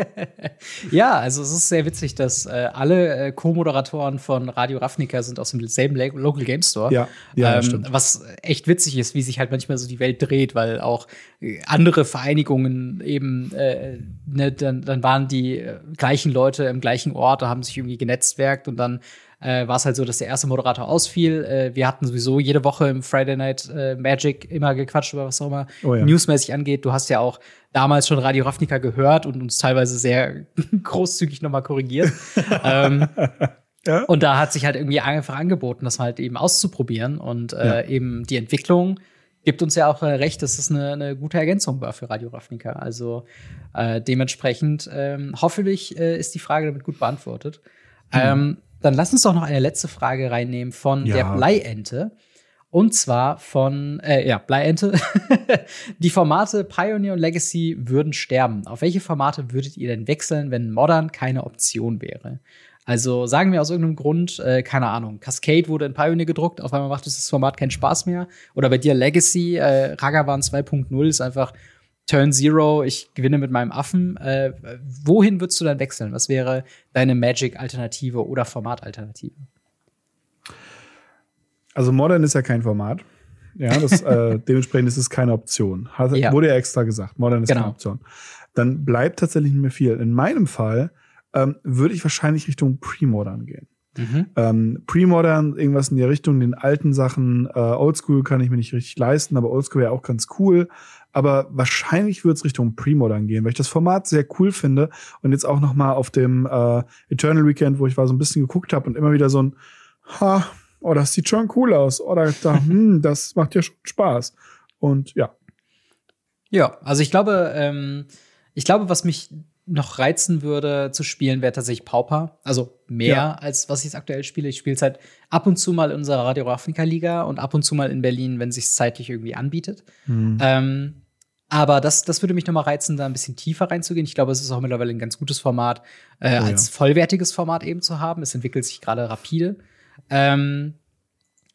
Speaker 1: ja, also es ist sehr witzig, dass äh, alle äh, Co-Moderatoren von Radio Ravnica sind aus dem selben Local Game Store.
Speaker 2: Ja, ja
Speaker 1: ähm, stimmt. Was echt witzig ist, wie sich halt manchmal so die Welt dreht, weil auch äh, andere Vereinigungen eben, äh, ne, dann, dann waren die äh, gleichen Leute im gleichen Ort, haben sich irgendwie genetzwerkt und dann äh, war es halt so, dass der erste Moderator ausfiel. Äh, wir hatten sowieso jede Woche im Friday Night äh, Magic immer gequatscht über was auch immer oh ja. newsmäßig angeht. Du hast ja auch damals schon Radio Ravnica gehört und uns teilweise sehr großzügig nochmal korrigiert. ähm, ja? Und da hat sich halt irgendwie einfach angeboten, das halt eben auszuprobieren und äh, ja. eben die Entwicklung gibt uns ja auch äh, recht, dass es eine, eine gute Ergänzung war für Radio Ravnica. Also äh, dementsprechend ähm, hoffentlich äh, ist die Frage damit gut beantwortet. Mhm. Ähm, dann lass uns doch noch eine letzte Frage reinnehmen von ja. der Bleiente. Und zwar von, äh, ja, Bleiente. die Formate Pioneer und Legacy würden sterben. Auf welche Formate würdet ihr denn wechseln, wenn Modern keine Option wäre? Also sagen wir aus irgendeinem Grund, äh, keine Ahnung, Cascade wurde in Pioneer gedruckt, auf einmal macht das Format keinen Spaß mehr. Oder bei dir Legacy, äh, Ragavan 2.0 ist einfach Turn Zero, ich gewinne mit meinem Affen. Äh, wohin würdest du dann wechseln? Was wäre deine Magic-Alternative oder Format-Alternative?
Speaker 2: Also Modern ist ja kein Format. Ja, das, äh, dementsprechend ist es keine Option. Hat, ja. Wurde ja extra gesagt. Modern ist genau. keine Option. Dann bleibt tatsächlich nicht mehr viel. In meinem Fall ähm, würde ich wahrscheinlich Richtung Pre-Modern gehen. Mhm. Ähm, Pre-Modern, irgendwas in der Richtung, den alten Sachen, äh, Oldschool kann ich mir nicht richtig leisten, aber Oldschool wäre auch ganz cool. Aber wahrscheinlich wird es Richtung Pre-Modern gehen, weil ich das Format sehr cool finde und jetzt auch noch mal auf dem äh, Eternal Weekend, wo ich war, so ein bisschen geguckt habe und immer wieder so ein, ha, oh, das sieht schon cool aus. Oder da, hm, das macht ja schon Spaß. Und ja.
Speaker 1: Ja, also ich glaube, ähm, ich glaube, was mich noch reizen würde zu spielen, wäre tatsächlich Pauper. Also mehr ja. als was ich jetzt aktuell spiele. Ich spiele es halt ab und zu mal in unserer Radio Afrika Liga und ab und zu mal in Berlin, wenn sich zeitlich irgendwie anbietet. Mhm. Ähm, aber das, das würde mich noch mal reizen, da ein bisschen tiefer reinzugehen. Ich glaube, es ist auch mittlerweile ein ganz gutes Format, äh, oh, als ja. vollwertiges Format eben zu haben. Es entwickelt sich gerade rapide. Ähm,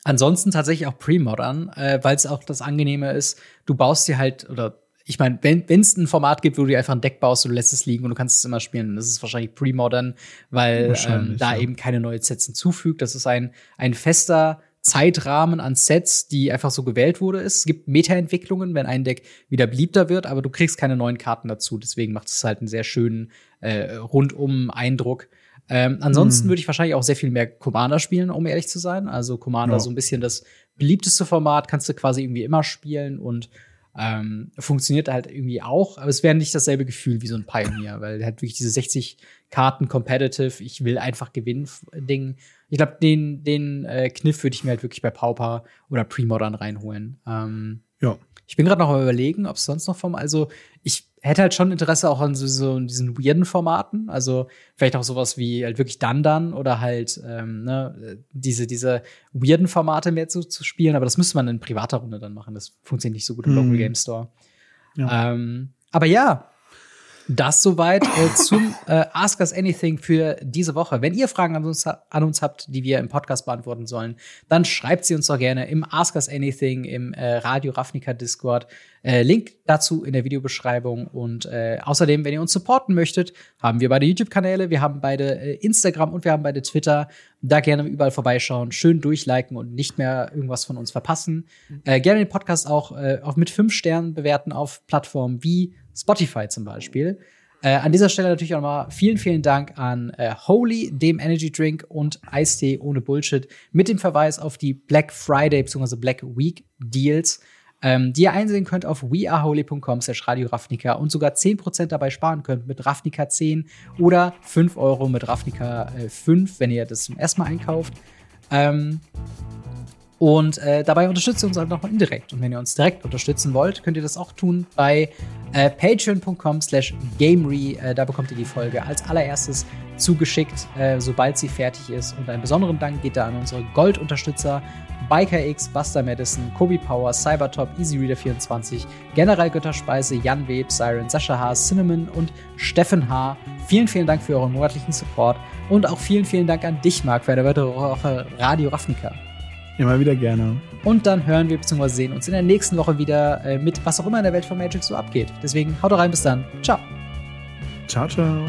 Speaker 1: ansonsten tatsächlich auch Pre-Modern, äh, weil es auch das Angenehme ist, du baust dir halt, oder ich meine, wenn es ein Format gibt, wo du dir einfach ein Deck baust und du lässt es liegen und du kannst es immer spielen, dann ist es wahrscheinlich Pre-Modern, weil ähm, da ja. eben keine neuen Sets hinzufügt. Das ist ein, ein fester Zeitrahmen an Sets, die einfach so gewählt wurde. Es gibt Meta-Entwicklungen, wenn ein Deck wieder beliebter wird, aber du kriegst keine neuen Karten dazu. Deswegen macht es halt einen sehr schönen äh, rundum Eindruck. Ähm, ansonsten hm. würde ich wahrscheinlich auch sehr viel mehr Commander spielen, um ehrlich zu sein. Also Commander ja. so ein bisschen das beliebteste Format, kannst du quasi irgendwie immer spielen und ähm, funktioniert halt irgendwie auch, aber es wäre nicht dasselbe Gefühl wie so ein Pioneer, weil er hat wirklich diese 60 Karten competitive, ich will einfach gewinnen Ding. Ich glaube, den, den äh, Kniff würde ich mir halt wirklich bei Pauper oder Premodern reinholen. Ähm,
Speaker 2: ja.
Speaker 1: Ich bin gerade noch mal überlegen, ob es sonst noch vom, also ich hätte halt schon Interesse auch an so, so diesen weirden Formaten. Also vielleicht auch sowas wie halt wirklich Dandan oder halt ähm, ne, diese, diese weirden Formate mehr zu, zu spielen. Aber das müsste man in privater Runde dann machen. Das funktioniert nicht so gut im mhm. Local Game Store. Ja. Ähm, aber ja, Das soweit äh, zum äh, Ask Us Anything für diese Woche. Wenn ihr Fragen an uns, an uns habt, die wir im Podcast beantworten sollen, dann schreibt sie uns doch gerne im Ask Us Anything im äh, Radio Ravnica Discord. Äh, Link dazu in der Videobeschreibung. Und äh, außerdem, wenn ihr uns supporten möchtet, haben wir beide YouTube-Kanäle, wir haben beide äh, Instagram und wir haben beide Twitter. Da gerne überall vorbeischauen, schön durchliken und nicht mehr irgendwas von uns verpassen. Äh, gerne den Podcast auch, äh, auch mit fünf Sternen bewerten auf Plattformen wie Spotify zum Beispiel. Äh, an dieser Stelle natürlich auch nochmal vielen, vielen Dank an äh, Holy, dem Energy Drink und Eistee ohne Bullshit mit dem Verweis auf die Black Friday bzw. Black Week Deals, ähm, die ihr einsehen könnt auf weareholy.com slash Radio Ravnica und sogar 10% dabei sparen könnt mit Ravnica 10 oder 5 Euro mit Ravnica äh, 5, wenn ihr das zum ersten Mal einkauft. Ähm, und äh, dabei unterstützt ihr uns halt nochmal indirekt. Und wenn ihr uns direkt unterstützen wollt, könnt ihr das auch tun bei äh, patreon.com slash gamery. Äh, da bekommt ihr die Folge als allererstes zugeschickt, äh, sobald sie fertig ist. Und einen besonderen Dank geht da an unsere Gold-Unterstützer BikerX, Buster Madison, Kobe Power, Cybertop, EasyReader24, General Götterspeise, Jan Web, Siren, Sascha H., Cinnamon und Steffen H. Vielen, vielen Dank für euren monatlichen Support und auch vielen, vielen Dank an dich, Marc, für eine weitere Woche Radio Ravnica.
Speaker 2: Immer wieder gerne.
Speaker 1: Und dann hören wir bzw. sehen uns in der nächsten Woche wieder äh, mit was auch immer in der Welt von Magic so abgeht. Deswegen haut rein, bis dann. Ciao.
Speaker 2: Ciao, ciao.